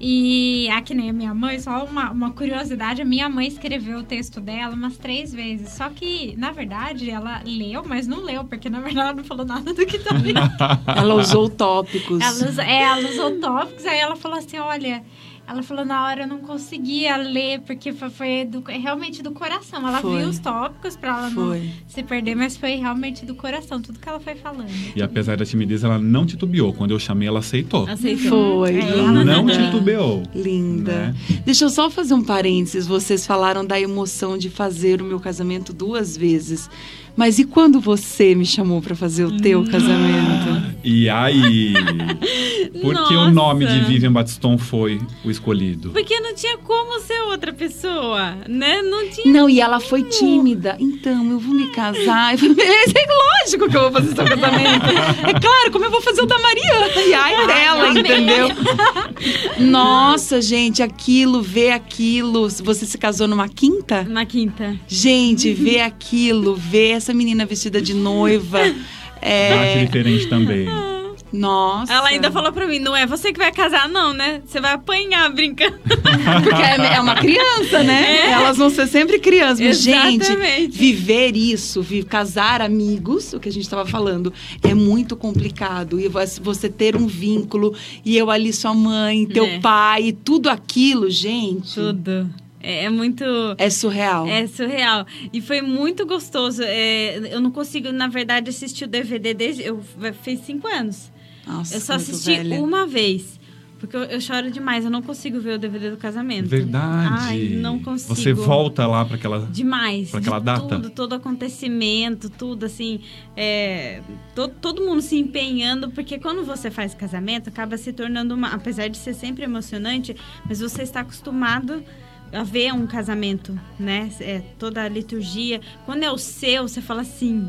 E aqui nem a minha mãe, só uma, uma curiosidade, a minha mãe escreveu o texto dela umas três vezes. Só que, na verdade, ela leu, mas não leu, porque na verdade ela não falou nada do que ali. <laughs> Ela usou tópicos. ela, é, ela usou tópicos, aí ela falou assim, olha... Ela falou, na hora eu não conseguia ler, porque foi, do- realmente do coração. Ela Foi. viu os tópicos pra ela não Foi. se perder, mas foi realmente do coração, tudo que ela foi falando. E apesar da timidez, ela não titubeou. Quando eu chamei, ela aceitou. Aceitou. Foi. É, Ela não titubeou. Linda. Né? Deixa eu só fazer um parênteses. Vocês falaram da emoção de fazer o meu casamento duas vezes. Mas e quando você me chamou para fazer o teu casamento? E aí? <laughs> Por que o nome de Vivian Batiston foi o escolhido? Porque não tinha como ser outra pessoa, né? Não tinha. Não, e ela foi tímida. Então, eu vou me casar. <laughs> É lógico que eu vou fazer seu casamento. É claro, como eu vou fazer o da Mariana. E ai dela, entendeu? <laughs> Nossa, gente, aquilo, ver aquilo. Você se casou numa quinta? Na quinta. Gente, ver aquilo, ver essa menina vestida de noiva. <laughs> Bate É, diferente também. nossa. Ela ainda falou pra mim: não é você que vai casar, não, né? Você vai apanhar brincando. <laughs> Porque é é uma criança, né? Elas vão ser sempre crianças. Mas, gente, Exatamente. viver isso, vi- casar amigos, o que a gente estava falando, é muito complicado. E vo- você ter um vínculo, e eu ali, sua mãe, teu É. pai, e tudo aquilo, gente. Tudo. É, é muito. É surreal. É surreal. E foi muito gostoso. É, eu não consigo, na verdade, assistir o DVD desde. Eu fez cinco anos. Nossa, eu só assisti velha. uma vez. Porque eu, eu choro demais. Eu não consigo ver o DVD do casamento. Verdade. Ai, não consigo. Você volta lá para aquela. Demais. Pra aquela de data? Tudo, todo acontecimento, tudo assim. É, to- todo mundo se empenhando, porque quando você faz casamento, acaba se tornando uma. Apesar de ser sempre emocionante, mas você está acostumado a ver um casamento, né? É, toda a liturgia. Quando é o seu, você fala assim.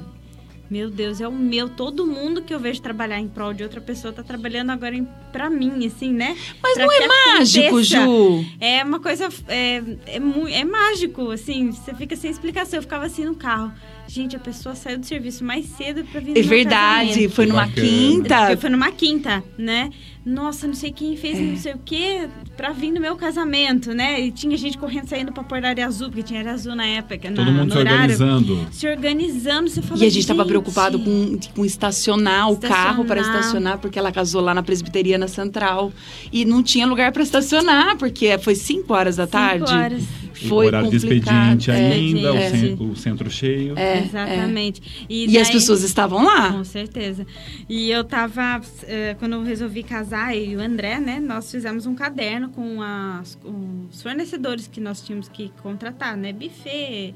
Meu Deus, é o meu. Todo mundo que eu vejo trabalhar em prol de outra pessoa tá trabalhando agora em, pra mim, assim, né? Mas Pra não é mágico, aconteça. Ju. É uma coisa. É, é, é mágico, assim. Você fica sem explicação. Eu ficava assim no carro. Gente, a pessoa saiu do serviço mais cedo pra vir no É verdade, casamento. foi numa Bacana. quinta. Foi numa quinta, né? Nossa, não sei quem fez É. não sei o quê pra vir no meu casamento, né? E tinha gente correndo saindo pra portaria azul, porque tinha área azul na época. Todo na, mundo no se horário. organizando. Se organizando, você fala E a gente estava "Gente, preocupado com, com estacionar o carro para Estacionar. estacionar, porque ela casou lá na Presbiteriana Central. E não tinha lugar para estacionar, porque foi 5 horas da cinco tarde. horas. Foi horário de expediente É. ainda, o, Expediente. cen- o centro cheio. É, Exatamente. E, as daí- pessoas estavam lá. Com certeza. E eu tava, eh, quando eu resolvi casar, eu e o André, né? Nós fizemos um caderno com, as, com os fornecedores que nós tínhamos que contratar, né? Buffet,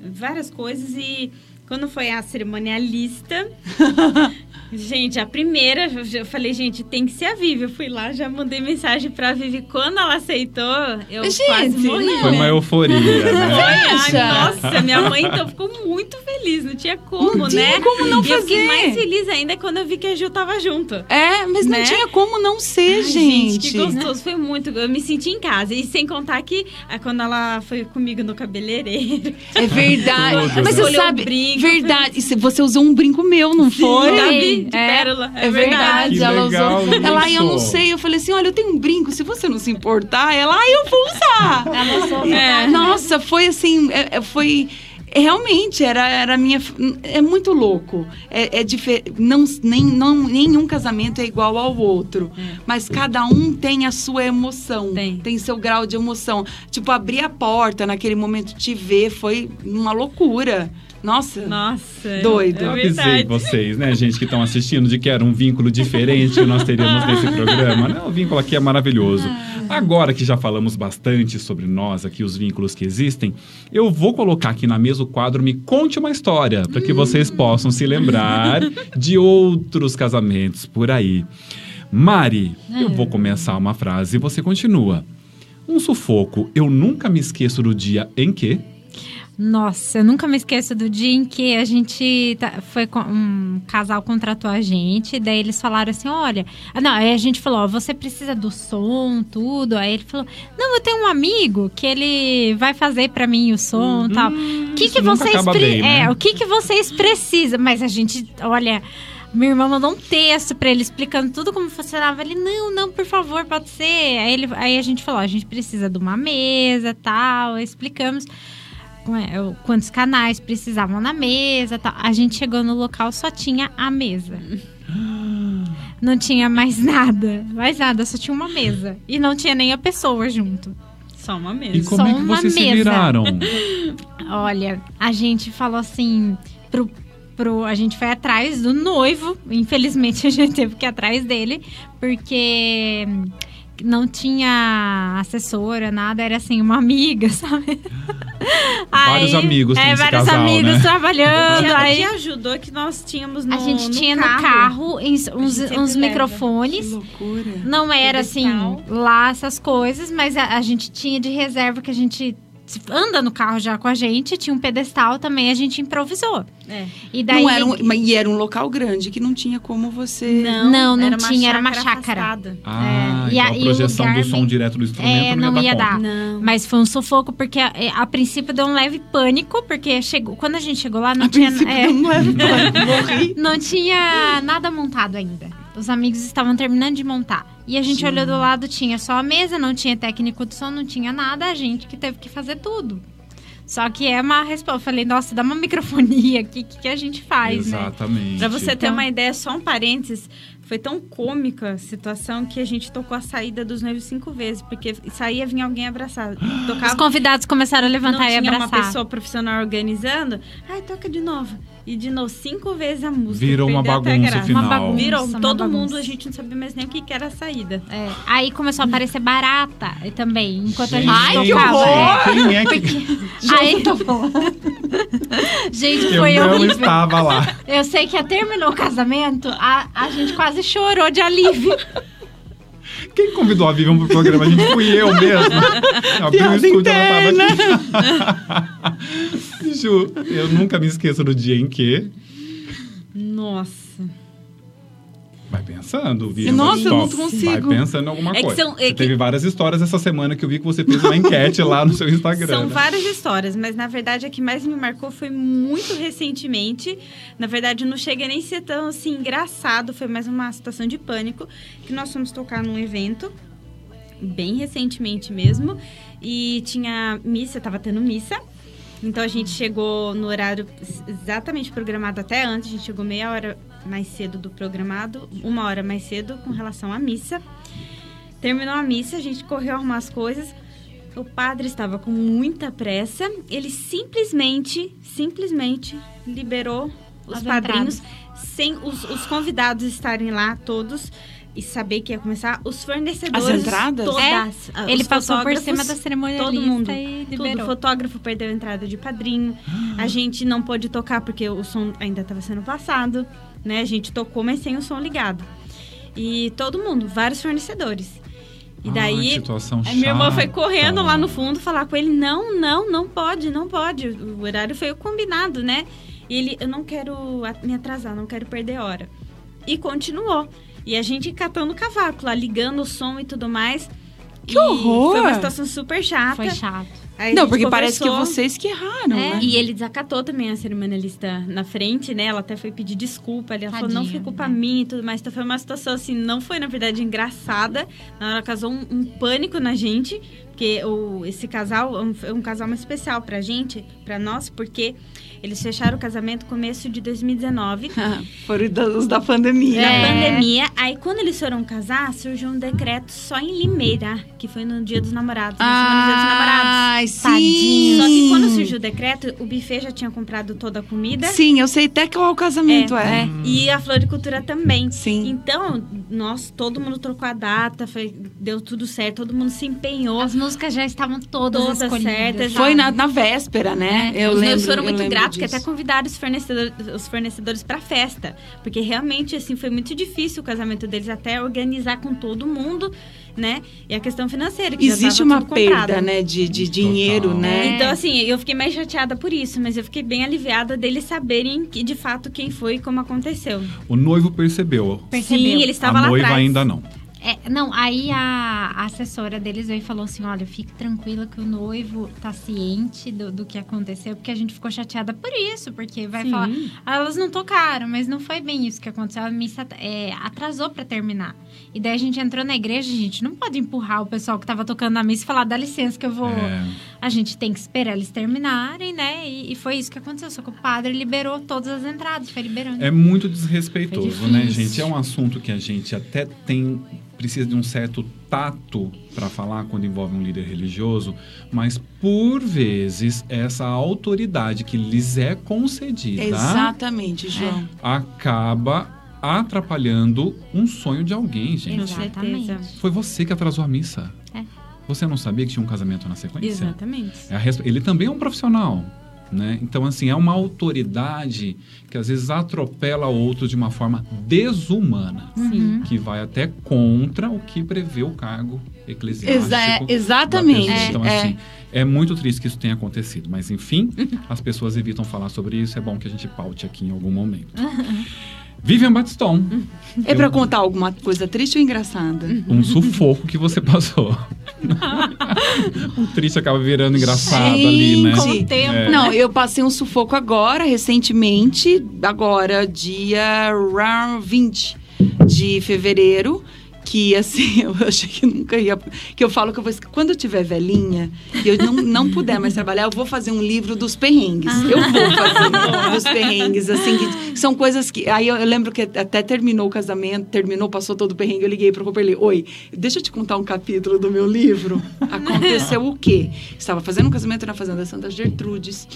várias coisas. E quando foi a cerimonialista, <laughs> gente, a primeira, eu falei, gente, tem que ser a Vivi. Eu fui lá, já mandei mensagem pra Vivi. Quando ela aceitou, eu Gente, quase morri. Foi né? uma euforia, <laughs> né? Ai, nossa, minha mãe então ficou muito feliz, não tinha como, Não tinha né? como não e eu fiquei fazer. mais feliz ainda quando eu vi que a Gil tava junto. É, mas não Né? tinha como não ser, Ai, gente. que gostoso, foi muito. Eu me senti em casa. E sem contar que ah, quando ela foi comigo no cabeleireiro. É verdade. Mas né? você sabe, um brinco, verdade. E se você usou um brinco meu, não foi? sabe? De É. pérola. É verdade, Que ela legal usou. Ela, eu não sei. Eu falei assim: olha, eu tenho um brinco, se você não se importar, ela, ai, eu vou usar. <laughs> É. Nossa, foi assim, é- é- foi. é, Realmente, era, era a minha. É muito louco. É, é difer- não, nem, não, nenhum casamento é igual ao outro. Mas cada um tem a sua emoção. Tem. seu grau de emoção. Tipo, abrir a porta naquele momento, te ver, foi uma loucura. Nossa. Nossa. Doido. Eu É avisei verdade. vocês, né, gente, que estão assistindo, de que era um vínculo diferente que nós teríamos nesse programa. Não, o vínculo aqui é maravilhoso. Agora que já falamos bastante sobre nós aqui, os vínculos que existem, eu vou colocar aqui na mesa o quadro Me Conte uma História, para que vocês possam se lembrar de outros casamentos por aí. Mari, eu vou começar uma frase e você continua. Um sufoco, eu nunca me esqueço do dia em que. Nossa, eu nunca me esqueço do dia em que a gente tá- foi com um casal contratou a gente, daí eles falaram assim, olha, ah, não, aí a gente falou, ó, você precisa do som, tudo. Aí ele falou, não, eu tenho um amigo que ele vai fazer pra mim o som, e tal. O que que vocês bem, né? é, o que que vocês precisam? Mas a gente, olha, minha irmã mandou um texto pra ele explicando tudo como funcionava. Ele, não, não, por favor, pode ser. Aí, ele, aí a gente falou, a gente precisa de uma mesa, tal, explicamos quantos canais precisavam na mesa, tal. A gente chegou no local, só tinha a mesa. <gasps> Não tinha mais nada, mais nada, só tinha uma mesa. E não tinha nem a pessoa junto. Só uma E mesa. como é Só que uma vocês se mesa. viraram? <laughs> Olha, a gente falou assim pro, pro. A gente foi atrás do noivo. Infelizmente <laughs> a gente teve que ir atrás dele, porque não tinha assessora, nada, era assim, uma amiga, <laughs> sabe? Vários amigos tem É, vários casal, amigos né? trabalhando. que, aí que ajudou é que nós tínhamos no a gente tinha no carro. carro uns, uns, leva. Que microfones. loucura. Não era assim, lá essas coisas, mas a, a gente tinha de reserva que a gente anda no carro já com a gente, tinha um pedestal também, a gente improvisou. É. E daí Não era um, e era um local grande que não tinha como você. Não, não uma tinha, era uma chácara. afastada. Ah, É, e igual a- a projeção lugar do som direto do instrumento É, não não ia ia dar conta. dar. Não. Mas foi um sufoco, porque a, a princípio deu um leve pânico, porque chegou, quando a gente chegou lá, não A tinha. é, deu um leve pânico, <laughs> morri. Não tinha nada montado ainda. Os amigos estavam terminando de montar. E a gente olhou do lado, tinha só a mesa, não tinha técnico de som, não tinha nada, a gente que teve que fazer tudo. Só que é uma resposta. Eu falei, nossa, dá uma microfonia aqui, o que, que a gente faz, né? Exatamente. Pra você ter Então- uma ideia, só um parênteses, foi tão cômica a situação que a gente tocou a saída dos noivos cinco vezes, porque saía vinha alguém abraçado. Os Tocava, convidados começaram a não levantar e tinha abraçar. uma pessoa profissional organizando, ai, toca de novo. E de novo, cinco vezes a música. Virou uma bagunça final. Uma bagunça. Virou, uma todo bagunça. mundo, a gente não sabia mais nem o que, que era a saída. É, aí começou a aparecer barata e também, enquanto a gente Ai, que tocava. horror! Quem é que... <laughs> Aí, gente, Eu foi não horrível. estava lá. Eu sei que terminou o casamento, a, a gente quase chorou de alívio. Quem convidou a Vivian pro programa? A gente fui eu mesmo. <laughs> Abri o estúdio, ela tava aqui. <laughs> Ju, eu nunca me esqueço do dia em que... Nossa. Vai pensando, Vivian. Nossa, eu não consigo. Vai pensando em alguma É coisa. são- é que- teve várias histórias essa semana que eu vi que você fez uma enquete lá no seu Instagram. São né? várias histórias, mas na verdade a que mais me marcou foi muito recentemente. Na verdade, não chega nem a ser tão assim engraçado, foi mais uma situação de pânico que nós fomos tocar num evento bem recentemente mesmo e tinha missa, tava tendo missa. Então a gente chegou no horário exatamente programado até antes, a gente chegou meia hora mais cedo do programado, uma hora mais cedo com relação à missa. Terminou a missa, a gente correu arrumar as coisas. O padre estava com muita pressa. Ele simplesmente, simplesmente liberou os padrinhos sem os, os convidados estarem lá todos e saber que ia começar. Os fornecedores. As entradas? Todas. Ah, Ele passou por cima da cerimonialista todo mundo, e Tudo. O fotógrafo perdeu a entrada de padrinho. A gente não pôde tocar porque o som ainda estava sendo passado. Né? A gente tocou, mas sem o som ligado. E todo mundo, vários fornecedores. E Ai, daí, que situação a minha irmã foi chata. correndo lá no fundo falar com ele: não, não, não pode, não pode. O horário foi o combinado, né? E ele: eu não quero me atrasar, não quero perder hora. E continuou. E a gente catando o cavaco lá, ligando o som e tudo mais. Que E horror! Foi uma situação super chata. Foi chato. Aí Não, porque parece que vocês que erraram, É, né? E ele desacatou também a cerimonialista na frente, né? Ela até foi pedir desculpa. Ela falou, não Tadinha, foi culpa né? minha e tudo mais. Então foi uma situação assim, não foi, na verdade, engraçada. Na hora causou um, um pânico na gente. Porque o, esse casal é um, é um casal muito especial pra gente, pra nós, porque eles fecharam o casamento no começo de 2019. <laughs> Foram da- os da pandemia. Na É. pandemia, aí quando eles foram casar, surgiu um decreto só em Limeira, que foi no dia dos namorados, dia dos namorados. Ai, sim. Tadinho. Só que quando surgiu o decreto, o buffet já tinha comprado toda a comida. Sim, eu sei até qual casamento é. É. E a floricultura também. Sim. Então, nós, todo mundo trocou a data, foi, deu tudo certo, todo mundo se empenhou. As músicas já estavam todas, Todas escolhidas. certas, Foi na, na véspera, né? Eu Os lembro. noivos foram muito gratos, que até convidaram os fornecedores, os fornecedores para festa. Porque realmente, assim, foi muito difícil o casamento deles até organizar com todo mundo, né? E a questão financeira, que já Existe tava uma tudo comprado. perda, né, de, de dinheiro, Total. né? Então, assim, eu fiquei mais chateada por isso, mas eu fiquei bem aliviada deles saberem que, de fato, quem foi e como aconteceu. O noivo percebeu. Percebeu. Sim, ele estava a lá noiva atrás. ainda não. É, não, aí a, a assessora deles veio e falou assim: olha, fique tranquila que o noivo tá ciente do, do que aconteceu, porque a gente ficou chateada por isso, porque vai Sim. falar. "Ah, elas não tocaram, mas não foi bem isso que aconteceu. A missa é, atrasou pra terminar. E daí a gente entrou na igreja, a gente não pode empurrar o pessoal que tava tocando na missa e falar: dá licença que eu vou. É. A gente tem que esperar eles terminarem, né? E, e foi isso que aconteceu. Só que o padre liberou todas as entradas, foi liberando. É muito desrespeitoso, né, gente? É um assunto que a gente até tem precisa de um certo tato para falar quando envolve um líder religioso, mas por vezes essa autoridade que lhes é concedida Exatamente, João. acaba atrapalhando um sonho de alguém, gente. Exatamente. certeza. Foi você que atrasou a missa. Você não sabia que tinha um casamento na sequência? Exatamente. É Ele também é um profissional. Né? Então, assim, é uma autoridade que às vezes atropela outros de uma forma desumana, Uhum. que vai até contra o que prevê o cargo eclesiástico. Exa- exatamente. Então, É. assim, é muito triste que isso tenha acontecido. Mas, enfim, as pessoas evitam falar sobre isso. É bom que a gente paute aqui em algum momento. <laughs> Vivian Batiston. É pra contar alguma coisa triste ou engraçada? Um sufoco que você passou. <laughs> o triste acaba virando engraçado ali, né? Com o tempo. É. Não, eu passei um sufoco agora, recentemente, agora, dia ra- 20 de fevereiro. Que assim, <laughs> eu achei que nunca ia. Que eu falo que eu vou. Quando eu tiver velhinha e eu não, não puder mais trabalhar, eu vou fazer um livro dos perrengues. Eu vou fazer <laughs> dos perrengues, assim, que são coisas que. Aí eu, eu lembro que até terminou o casamento, terminou, passou todo o perrengue, eu liguei pro Cooperley. Oi, deixa eu te contar um capítulo do meu livro. Aconteceu o quê? Estava fazendo um casamento na Fazenda Santa Gertrudes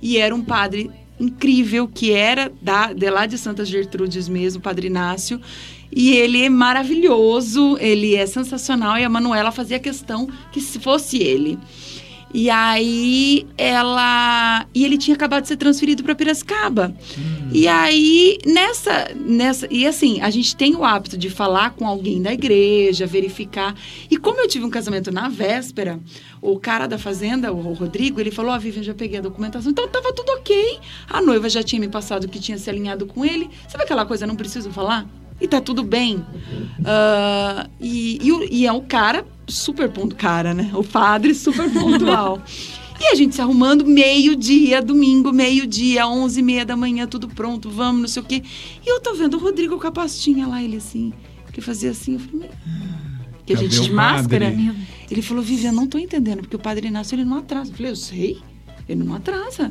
e era um padre incrível que era da, de lá de Santa Gertrudes mesmo, Padre Inácio. E ele é maravilhoso, ele é sensacional e a Manuela fazia questão que se fosse ele. E aí ela e ele tinha acabado de ser transferido para Piracicaba. E aí nessa nessa e assim, a gente tem o hábito de falar com alguém da igreja, verificar. E como eu tive um casamento na véspera, o cara da fazenda, o Rodrigo, ele falou: "Ó, Vivian, já peguei a documentação". Então tava tudo OK. A noiva já tinha me passado que tinha se alinhado com ele. Sabe aquela coisa não preciso falar? E tá tudo bem. Ah, e, e, e é o cara super ponto cara, né? O padre super pontual. <laughs> e a gente se arrumando meio-dia, domingo, meio-dia, onze e meia da manhã, tudo pronto, vamos, não sei o quê. E eu tô vendo o Rodrigo com a pastinha lá, ele assim, que fazia assim, eu falei, "Meu-" que a gente de máscara. padre? Ele falou, Vivian, não tô entendendo, porque o Padre Inácio, ele não atrasa. Eu falei, eu sei, ele não atrasa.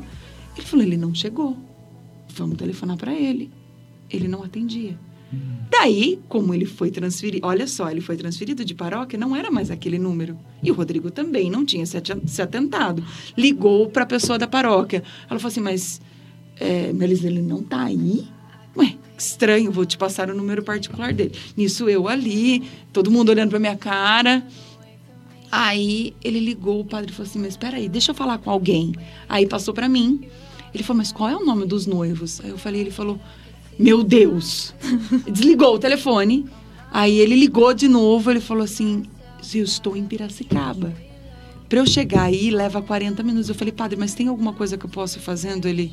Ele falou, ele não chegou. Vamos telefonar para ele. Ele não atendia. Daí, como ele foi transferido, olha só, ele foi transferido de paróquia, não era mais aquele número. E o Rodrigo também não tinha se atentado. Ligou para a pessoa da paróquia. Ela falou assim, mas é, Melis, ele não tá aí? Ué, estranho, vou te passar o número particular dele. Nisso eu ali, todo mundo olhando pra minha cara. Aí ele ligou, o padre falou assim, mas espera aí, deixa eu falar com alguém. Aí passou pra mim. Ele falou, mas qual é o nome dos noivos? Aí eu falei, ele falou, meu Deus. Desligou o telefone. Aí ele ligou de novo, ele falou assim, eu estou em Piracicaba. Pra eu chegar aí, leva 40 minutos. Eu falei, padre, mas tem alguma coisa que eu possa ir fazendo? Ele,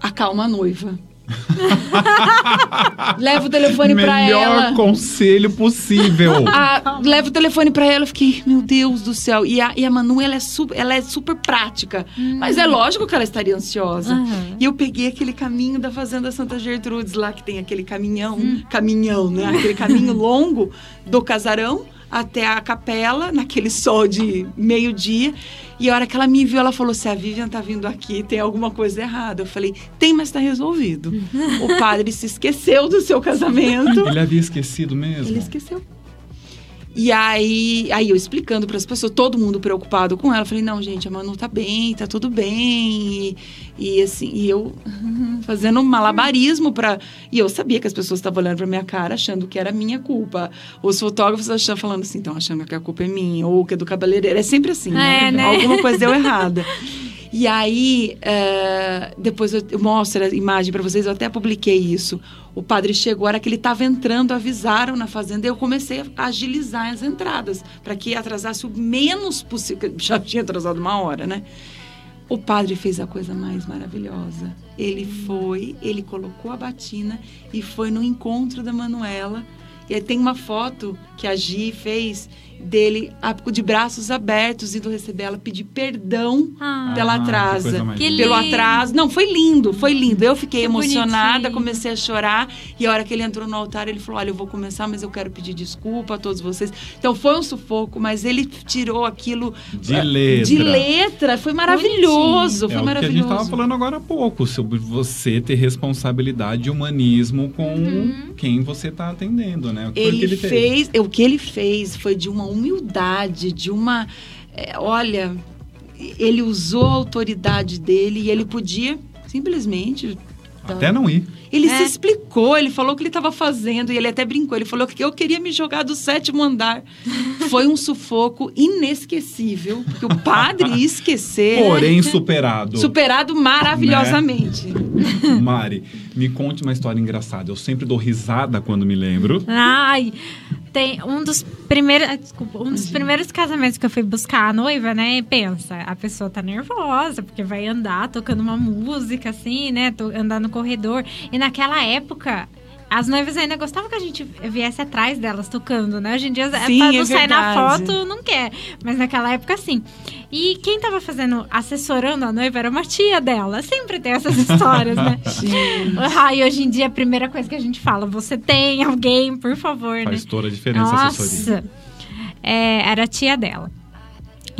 acalma a noiva. <laughs> Leva o telefone pra Melhor ela. conselho possível. <laughs> Ah, leva o telefone pra ela, eu fiquei, meu Deus do céu. E a, e a Manu, ela é, super, ela é super prática. Mas é lógico que ela estaria ansiosa. Aham. E eu peguei aquele caminho da Fazenda Santa Gertrudes, lá que tem aquele caminhão, caminhão, né? Aquele caminho <laughs> longo do casarão até a capela, naquele sol de meio-dia. E a hora que ela me viu, ela falou: se a Vivian tá vindo aqui, tem alguma coisa errada. Eu falei: tem, mas tá resolvido. <laughs> o padre se esqueceu do seu casamento. Ele havia esquecido mesmo? Ele esqueceu. E aí, aí eu explicando para as pessoas, todo mundo preocupado com ela. Eu falei, não, gente, a Manu tá bem, tá tudo bem. E, e assim, e eu fazendo um malabarismo para E eu sabia que as pessoas estavam olhando para minha cara, achando que era minha culpa. Os fotógrafos achando, falando assim, estão achando que a culpa é minha, ou que é do cabeleireiro. É sempre assim, né? É, né? Alguma coisa deu <laughs> errada. E aí, é, depois eu, mostro a imagem para vocês, eu até publiquei isso. O padre chegou, a hora que ele estava entrando, avisaram na fazenda, e eu comecei a agilizar as entradas, para que atrasasse o menos possível. <laughs> Já tinha atrasado uma hora, né? O padre fez a coisa mais maravilhosa. Ele foi, ele colocou a batina e foi no encontro da Manuela. E aí tem uma foto que a Gi fez dele de braços abertos indo receber ela, pedir perdão Ah. pela Ah, que atrasa. pelo lindo. atraso. Não, foi lindo, foi lindo. Eu fiquei Que emocionada, bonitinho. comecei a chorar. E a hora que ele entrou no altar, ele falou: Olha, eu vou começar, mas eu quero pedir desculpa a todos vocês. Então foi um sufoco, mas ele tirou aquilo De eh, letra. De letra. Foi maravilhoso. É Foi o que a maravilhoso. gente estava falando agora há pouco, sobre você ter responsabilidade e humanismo com quem você está atendendo, né? O que Ele, teve? fez, o que ele fez foi de uma humildade, de uma. é, olha, ele usou a autoridade dele e ele podia simplesmente Até não ir. Ele É. se explicou, ele falou o que ele estava fazendo e ele até brincou. Ele falou que eu queria me jogar do sétimo andar. <laughs> Foi um sufoco inesquecível, porque o padre ia esquecer. Porém, superado. Superado maravilhosamente. Mari, me conte uma história engraçada. Eu sempre dou risada quando me lembro. Ai, tem um dos primeiros, ah, desculpa, um dos primeiros casamentos que eu fui buscar a noiva, né? Pensa, a pessoa tá nervosa porque vai andar tocando uma música assim, né? Andar no corredor. E naquela época as noivas ainda gostavam que a gente viesse atrás delas tocando, né? Hoje em dia, Sim, pra é não sair na foto, não quer. Mas naquela época, sim. E quem tava fazendo, assessorando a noiva era uma tia dela. Sempre tem essas <laughs> histórias, né? Ah, e hoje em dia, a primeira coisa que a gente fala, você tem alguém, por favor, né? Faz toda a diferença a assessoria. Nossa! É, era a tia dela.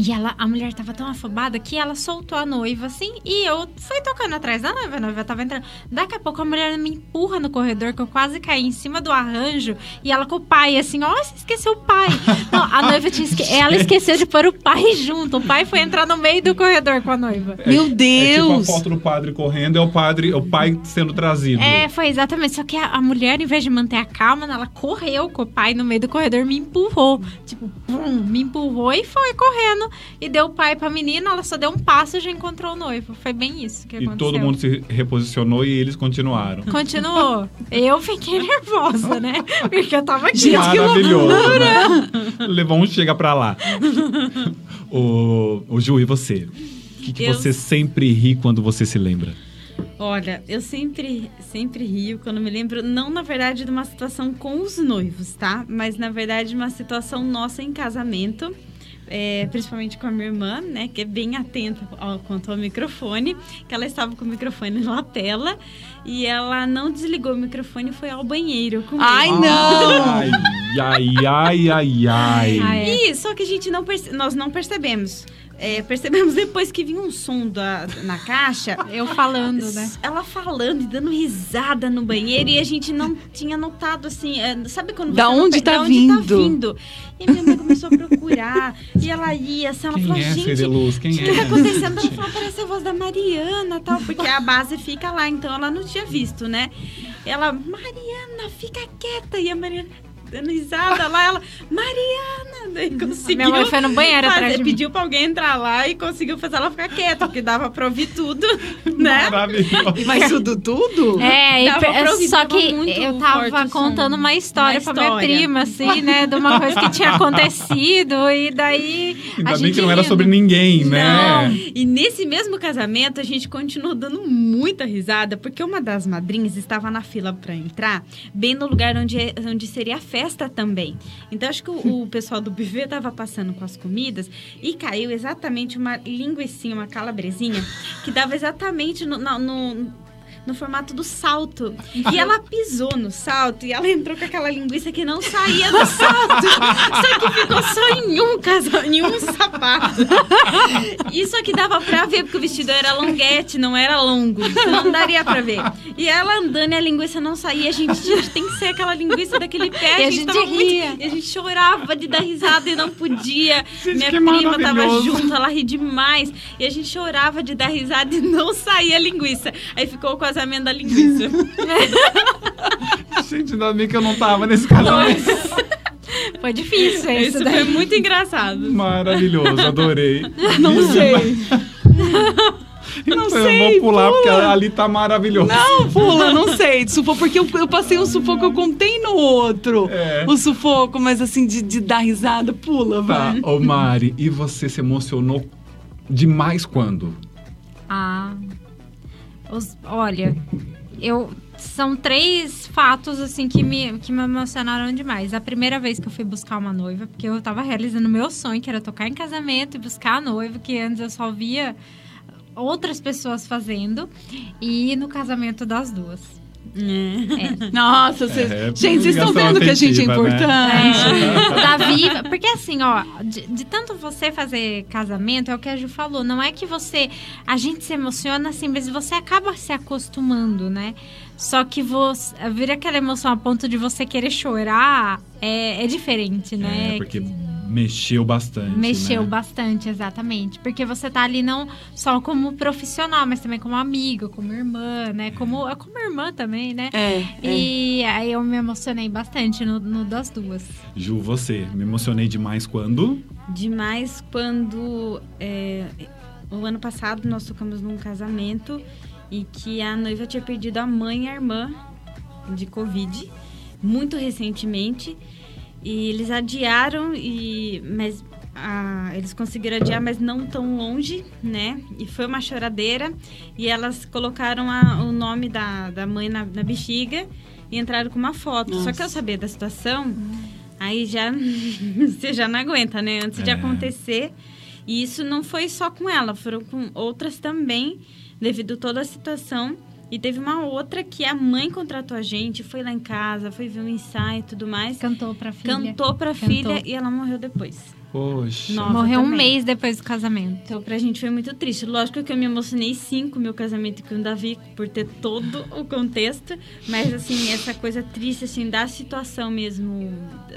E ela, a mulher tava tão afobada que ela soltou a noiva assim e eu fui tocando atrás da noiva. A noiva tava entrando. Daqui a pouco a mulher me empurra no corredor que eu quase caí em cima do arranjo e ela com o pai assim: Ó, você esqueceu o pai. <laughs> Não, a noiva tinha esque... Ela esqueceu de pôr o pai <laughs> junto. O pai foi entrar no meio do corredor com a noiva. Meu É tipo a Deus! foto do padre correndo, é o padre, é o pai sendo trazido. É, foi exatamente. Só que a, a mulher, em vez de manter a calma, ela correu com o pai no meio do corredor, me empurrou. Tipo, pum, me empurrou e foi correndo. E deu o pai pra menina, ela só deu um passo e já encontrou o noivo. Foi bem isso que e aconteceu. todo mundo se reposicionou e eles continuaram. Continuou. Eu fiquei <laughs> nervosa, né? Porque eu tava aqui. Maravilhoso, né? Levou um chega pra lá. <laughs> o, o Ju, e você? O que, que Eu- você sempre ri quando você se lembra? Olha, eu sempre, sempre rio quando me lembro, não na verdade de uma situação com os noivos, tá? Mas na verdade de uma situação nossa em casamento. É, principalmente com a minha irmã, né, que é bem atenta ao, quanto ao microfone, que ela estava com o microfone na lapela e ela não desligou o microfone e foi ao banheiro comigo. Ai, não! Ai, ai, ai, ai, ai. Ah, é. E só que a gente não perce- nós não percebemos. É, percebemos depois que vinha um som da, na caixa. Eu falando, né? <laughs> Ela falando e dando risada no banheiro e a gente não tinha notado assim. é, sabe quando você Da não onde pe- tá da onde tá vindo? vindo? E minha mãe começou a procurar. e ela ia, assim, ela Quem falou, é, gente. O que, é? que tá acontecendo? Ela <laughs> falou, parece a voz da Mariana tal, porque a base fica lá, então ela não tinha visto, né? Ela, Mariana, fica quieta. E a Mariana dando risada lá, ela, Mariana, daí conseguiu. Minha mãe foi no banheiro fazer- atrás de mim. pediu pra alguém entrar lá e conseguiu fazer ela ficar quieta, porque dava pra ouvir tudo, <laughs> né? Mas tudo, tudo? É, e pra ouvir, só que eu tava contando uma história Uma pra minha história. prima, assim, né? De uma coisa que tinha acontecido. E daí. Ainda a bem gente que não era sobre ninguém, né? Não. E nesse mesmo casamento, a gente continuou dando muita risada, porque uma das madrinhas estava na fila para entrar, bem no lugar onde, é- onde seria a festa também. Então, acho que o, o <laughs> pessoal do buffet estava passando com as comidas e caiu exatamente uma linguicinha, uma calabresinha, que dava exatamente no- na- no no formato do salto. E ela pisou no salto e ela entrou com aquela linguiça que não saía do salto. Só que ficou só em um casal, em um sapato. Isso aqui dava pra ver, porque o vestido era longuete, não era longo. Então não daria pra ver. E ela andando e a linguiça não saía. A gente, gente, tem que ser aquela linguiça daquele pé. E a gente tava ria. E a gente chorava de dar risada e não podia. Gente, Minha que prima tava junto, ela ri demais. E a gente chorava de dar risada e não saía a linguiça. Aí ficou o casamento da linguiça. <laughs> Gente, ainda bem que eu não tava nesse casamento. Foi difícil isso Isso daí. foi muito engraçado. Maravilhoso, adorei. <laughs> Não sei. <laughs> Não sei, eu vou pular porque pula. ali tá maravilhoso. Não, pula, não sei. De sufoco, porque eu, eu passei um sufoco, eu contei no outro. É. O sufoco, mas assim, de, de dar risada, pula, Tá, vai. ô Mari, e você se emocionou demais quando? Ah. Os- olha, eu. São três fatos, assim, que me, que me emocionaram demais. A primeira vez que eu fui buscar uma noiva, porque eu tava realizando meu sonho, que era tocar em casamento e buscar a noiva, que antes eu só via outras pessoas fazendo. E no casamento das duas. É. Nossa, vocês. É, gente, vocês estão vendo que a gente é né? importante. É, <laughs> da Viva. Porque assim, ó, de, de tanto você fazer casamento, é o que a Ju falou, não é que você. A gente se emociona assim, mas você acaba se acostumando, né? Só que você. Vira aquela emoção a ponto de você querer chorar é, é diferente, né? É, porque Mexeu bastante. Mexeu né? bastante, exatamente. Porque você tá ali não só como profissional, mas também como amiga, como irmã, né? Como, como irmã também, né? É, é. E aí eu me emocionei bastante no, no das duas. Ju, você. Me emocionei demais quando? Demais quando é, o ano passado nós tocamos num casamento e que a noiva tinha perdido a mãe e a irmã de Covid muito recentemente. E eles adiaram, e, mas ah, eles conseguiram adiar, mas não tão longe, né? E foi uma choradeira. E elas colocaram a- o nome da, da mãe na, na bexiga e entraram com uma foto. Só que eu Nossa. sabia da situação, aí já <laughs> você já não aguenta, né? Antes de É. acontecer. E isso não foi só com ela, foram com outras também, devido a toda a situação. E teve uma outra que a mãe contratou a gente, foi lá em casa, foi ver o ensaio e tudo mais. Cantou pra filha. Cantou pra Cantou. filha e ela morreu depois. Poxa. Nossa. Morreu um também. mês depois do casamento. Então, pra gente foi muito triste. Lógico que eu me emocionei sim com o meu casamento com o Davi, por ter todo o contexto. Mas, assim, essa coisa triste, assim, da situação mesmo,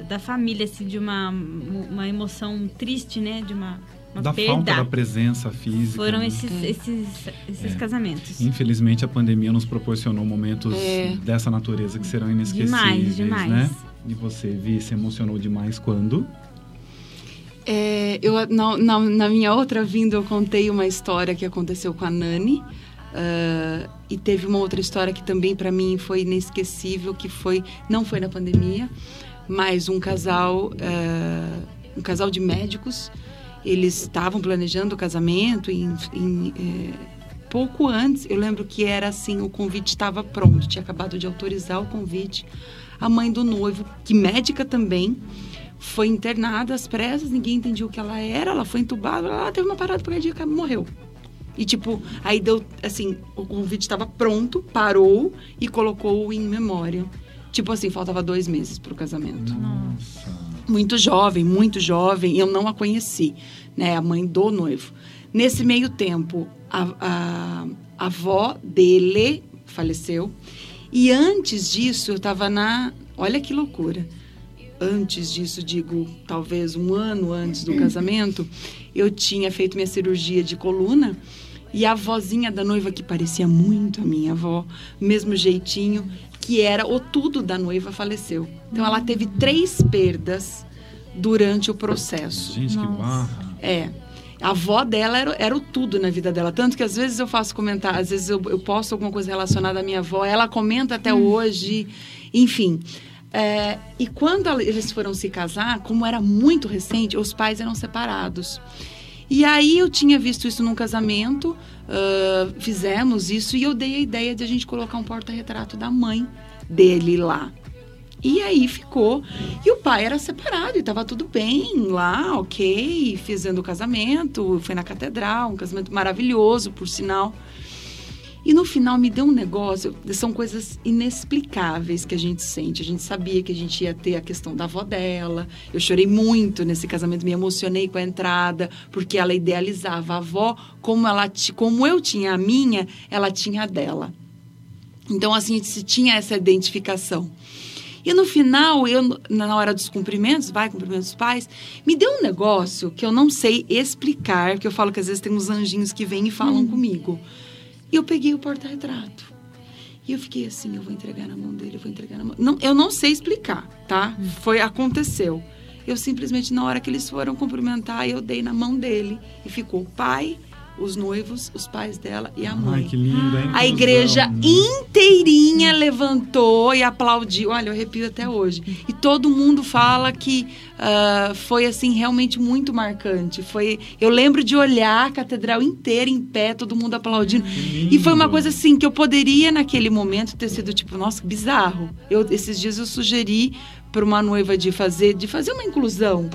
da família, assim, de uma, uma emoção triste, né? De uma, uma da perda. falta da presença física. Foram né? esses, esses, esses É. casamentos. Infelizmente, a pandemia nos proporcionou momentos É. dessa natureza que serão inesquecíveis, Demais, demais. né? E você, Vi, se emocionou demais quando? É, eu, na, na, na minha outra vinda, eu contei uma história que aconteceu com a Nani. ah, e teve uma outra história que também para mim foi inesquecível, que foi não foi na pandemia, mas um casal, ah, um casal de médicos. Eles estavam planejando o casamento em, em, eh, pouco antes, eu lembro que era assim, o convite estava pronto, tinha acabado de autorizar o convite. A mãe do noivo, que médica também, foi internada às pressas, ninguém entendia o que ela era, ela foi entubada, ela teve uma parada cardíaca, morreu. E tipo, aí deu, assim, o convite estava pronto, parou e colocou em memória. Tipo assim, faltava dois meses pro casamento. Nossa. Muito jovem, muito jovem, eu não a conheci, né? A mãe do noivo. Nesse meio tempo, a, a, a avó dele faleceu. E antes disso, eu estava na. Olha que loucura. Antes disso, digo, talvez um ano antes do casamento, eu tinha feito minha cirurgia de coluna. E a vozinha da noiva, que parecia muito a minha avó, mesmo jeitinho, que era o tudo da noiva, faleceu. Então ela teve três perdas durante o processo. Gente, que barra. É. A avó dela era, era o tudo na vida dela. Tanto que às vezes eu faço comentário, às vezes eu, eu posto alguma coisa relacionada à minha avó, ela comenta até hoje, enfim. É, e quando eles foram se casar, como era muito recente, os pais eram separados. E aí eu tinha visto isso num casamento, ah, fizemos isso e eu dei a ideia de a gente colocar um porta-retrato da mãe dele lá. E aí ficou. E o pai era separado e estava tudo bem lá, ok, fazendo o casamento, foi na catedral, um casamento maravilhoso, por sinal. E no final me deu um negócio, são coisas inexplicáveis que a gente sente. A gente sabia que a gente ia ter a questão da avó dela. Eu chorei muito nesse casamento, me emocionei com a entrada, porque ela idealizava a avó como ela como eu tinha a minha, ela tinha a dela. Então assim, se tinha essa identificação. E no final, eu na hora dos cumprimentos, vai cumprimentos dos pais, me deu um negócio que eu não sei explicar, que eu falo que às vezes tem uns anjinhos que vêm e falam comigo. E eu peguei o porta-retrato. E eu fiquei assim, eu vou entregar na mão dele, eu vou entregar na mão. Não, eu não sei explicar, tá? Foi aconteceu. Eu simplesmente na hora que eles foram cumprimentar, eu dei na mão dele e ficou o pai, os noivos, os pais dela e a mãe. Ai, que lindo, hein? A igreja inteirinha levantou e aplaudiu. Olha, eu arrepio até hoje. E todo mundo fala que ah, foi assim realmente muito marcante. Foi, eu lembro de olhar a catedral inteira em pé, todo mundo aplaudindo. E foi uma coisa assim que eu poderia naquele momento ter sido tipo, nossa, que bizarro. Eu esses dias eu sugeri para uma noiva de fazer de fazer uma inclusão.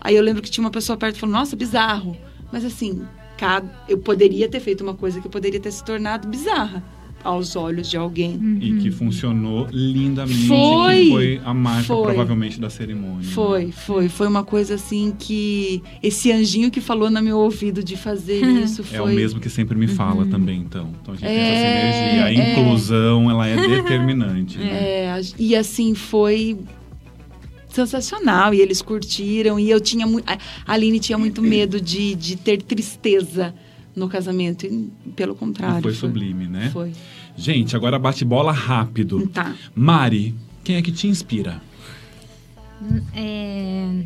Aí eu lembro que tinha uma pessoa perto e falou: "Nossa, bizarro". Mas assim, cada, eu poderia ter feito uma coisa que poderia ter se tornado bizarra aos olhos de alguém. E que funcionou lindamente. Foi. Que foi a marca, Foi. provavelmente, da cerimônia. né? Foi, foi, foi uma coisa assim que esse anjinho que falou no meu ouvido de fazer isso foi É o mesmo que sempre me fala também, então. Então a gente tem É, essa sinergia. A é. inclusão, ela é <laughs> determinante. né? É, e assim foi sensacional. E eles curtiram. E eu tinha muito. A Aline tinha muito medo de, de ter tristeza no casamento. E, pelo contrário. E foi sublime, né? Foi. Gente, agora bate bola rápido. Tá. Mari, quem é que te inspira? É,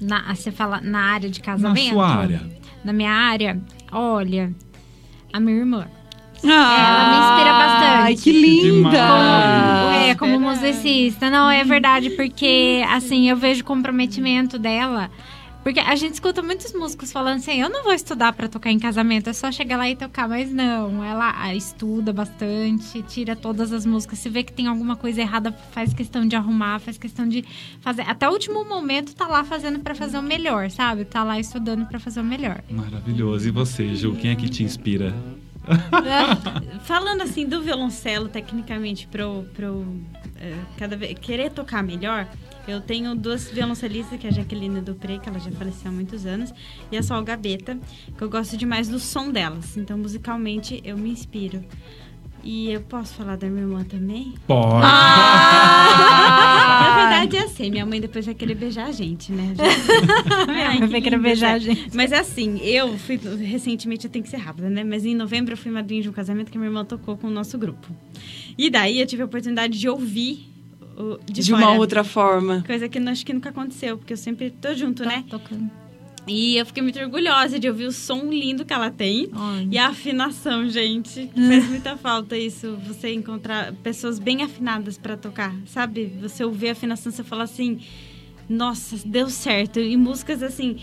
na, você fala na área de Na casamento? sua área. Na minha área, olha, a minha irmã. Ah, me inspira bastante. Ai, que linda! Demais. é, como musicista. Não, é verdade, porque assim, eu vejo o comprometimento dela. Porque a gente escuta muitos músicos falando assim, eu não vou estudar pra tocar em casamento, é só chegar lá e tocar, mas não, ela ah, estuda bastante, tira todas as músicas, se vê que tem alguma coisa errada, faz questão de arrumar, faz questão de fazer, até o último momento tá lá fazendo pra fazer o melhor, sabe? Tá lá estudando pra fazer o melhor. Maravilhoso. E você, Ju, quem é que te inspira? Falando assim do violoncelo, tecnicamente, pro, pro eh, cada vez querer tocar melhor, eu tenho duas violoncelistas, que é a Jaqueline Dupré, que ela já faleceu há muitos anos, e a Sol Gabeta, que eu gosto demais do som delas. Então, musicalmente, eu me inspiro. E eu posso falar da minha irmã também? Pode. Na verdade, é assim, minha mãe depois vai querer beijar a gente, né? <laughs> Ai, que Vai querer beijar a gente. Mas assim, eu fui recentemente, eu tenho que ser rápida, né? Mas em novembro eu fui madrinha de um casamento que minha irmã tocou com o nosso grupo. E daí eu tive a oportunidade de ouvir o, de, De, fora. uma outra forma. Coisa que acho que nunca aconteceu, porque eu sempre tô junto, né? Tá tocando. E eu fiquei muito orgulhosa de ouvir o som lindo que ela tem. Olha. E a afinação, gente. Faz muita falta isso, você encontrar pessoas bem afinadas pra tocar, sabe? Você ouvir a afinação, você fala assim, nossa, deu certo. E músicas assim,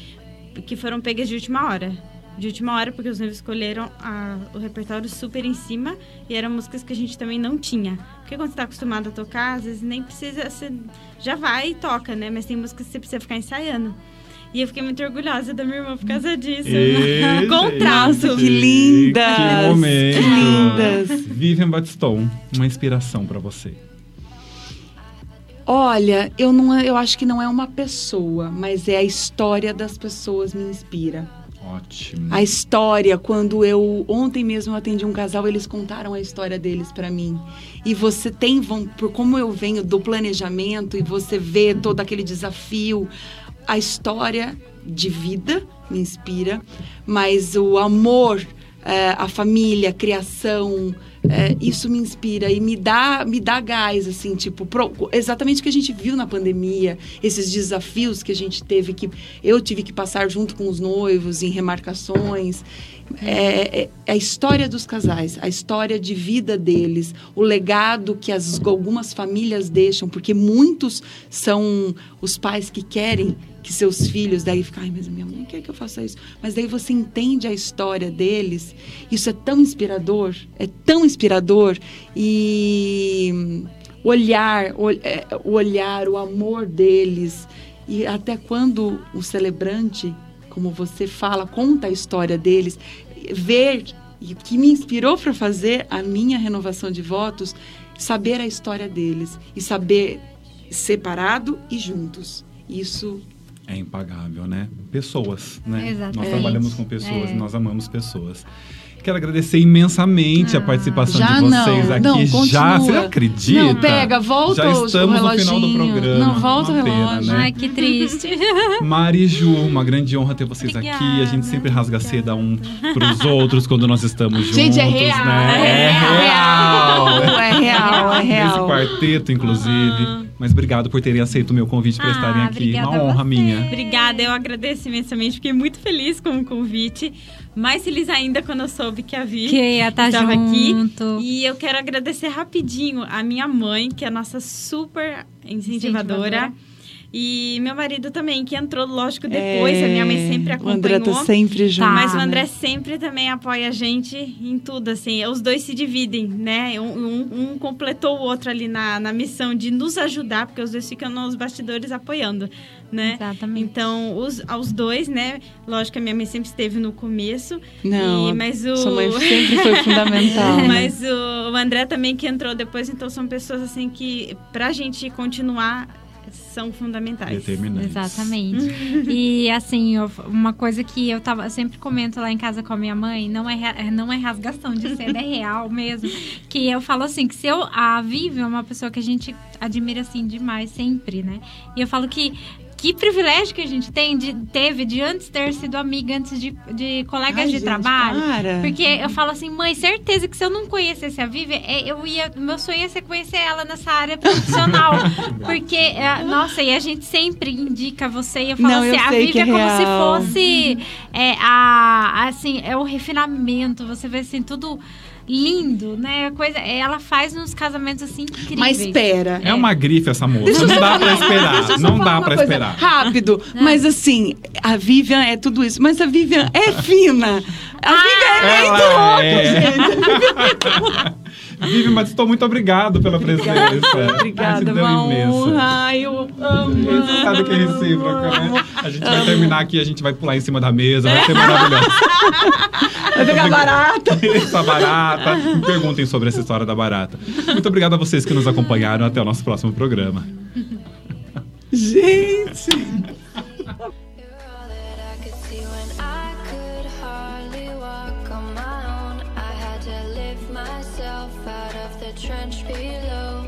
que foram pegas de última hora. De última hora, porque os noivos escolheram a- o repertório super em cima e eram músicas que a gente também não tinha. Porque quando você tá acostumado a tocar, às vezes nem precisa, você já vai e toca, né? Mas tem músicas que você precisa ficar ensaiando. E eu fiquei muito orgulhosa da minha irmã por causa disso. Contrato. gente, <laughs> Que lindas! Que momento! Que lindas! Vivian Batiston, uma inspiração pra você. Olha, eu não, eu acho que não é uma pessoa, mas é a história das pessoas me inspira. Ótimo. A história, quando eu ontem mesmo eu atendi um casal, eles contaram a história deles pra mim. E você tem, vão- por como eu venho do planejamento e você vê todo aquele desafio, a história de vida me inspira, mas o amor, eh, a família, a criação, eh, isso me inspira e me dá, me dá gás, assim, tipo, pro- exatamente o que a gente viu na pandemia, esses desafios que a gente teve que, eu tive que passar junto com os noivos em remarcações. É, é- é a história dos casais, a história de vida deles, o legado que as, algumas famílias deixam, porque muitos são os pais que querem que seus filhos daí ficam, mas minha mãe quer que eu faça isso. Mas daí você entende a história deles, isso é tão inspirador, é tão inspirador e olhar, ol- é, o olhar, o amor deles e até quando o celebrante, como você fala, conta a história deles, ver e que me inspirou para fazer a minha renovação de votos, saber a história deles e saber separado e juntos. Isso É impagável, né? Pessoas, né? Nós Exatamente. trabalhamos com pessoas, É. nós amamos pessoas. Quero agradecer imensamente a Ah. participação Já de vocês não, aqui. não, já, você acredita? Não, pega, volta Já o- o estamos no final do programa. Não, volta o Uma pena, relógio. né? Ai, que triste. <laughs> Mari e Ju, uma grande honra ter vocês aqui. A gente Obrigada, sempre rasga seda um pros outros quando nós estamos juntos. Gente, é real, né? é É real. é real, é Nesse real. quarteto, inclusive. Mas obrigado por terem aceito o meu convite para Ah, estarem aqui. Uma honra você. minha. Obrigada, eu agradeço imensamente. Fiquei muito feliz com o convite. Mais feliz ainda quando eu soube que a Vi Que ia estar estava junto. aqui. E eu quero agradecer rapidinho a minha mãe, que é a nossa super incentivadora. Incentivadora. E meu marido também, que entrou, lógico, depois. A minha mãe sempre É, O André acompanhou. tá sempre junto. Mas o né? André sempre também apoia a gente em tudo, assim. Os dois se dividem, né? Um, um- um completou o outro ali na, na missão de nos ajudar, porque os dois ficam nos bastidores apoiando, né? Exatamente. Então, os, aos dois, né? Lógico que a minha mãe sempre esteve no começo. Não, e- mas o... Sua mãe sempre foi fundamental. <laughs> né? Mas o, o André também que entrou depois, então são pessoas assim que, pra gente continuar, são fundamentais. Determinantes. Exatamente. e assim, eu- uma coisa que eu tava, eu sempre comento lá em casa com a minha mãe, não é, não é rasgação de seda, é real mesmo. Que eu falo assim, que se eu. A Vivi é uma pessoa que a gente admira assim demais, sempre, né? E eu falo que. Que privilégio que a gente tem de, teve de antes ter sido amiga, antes de, de colegas Ai, de gente, trabalho. para. Porque eu falo assim, mãe, certeza que se eu não conhecesse a Vivi, é, eu ia. Meu sonho ia ser conhecer ela nessa área profissional. <laughs> porque, é, nossa, e a gente sempre indica você. E eu falo Não, assim, eu a Vivi é, é como se fosse é, a, assim, é o refinamento. Você vê assim, tudo lindo, né? Coisa, ela faz uns casamentos assim incríveis. Mas espera. É uma grife essa moça. Deixa não dá pra esperar. Não dá pra coisa esperar. Rápido, mas assim, a Vivian é tudo isso, mas a Vivian é fina. A Vivian é muito Ela louca, é. gente. <laughs> Vivi, mas estou muito obrigado pela presença. Obrigada, Gratidão uma honra. Ai, eu amo. Você sabe que é recíproca, né? A gente vai terminar aqui, a gente vai pular em cima da mesa, vai ser maravilhoso. <laughs> Vai pegar barata. <laughs> Essa barata. Me perguntem sobre essa história da barata. Muito obrigado a vocês que nos acompanharam. Até o nosso próximo programa. Gente. Trench below.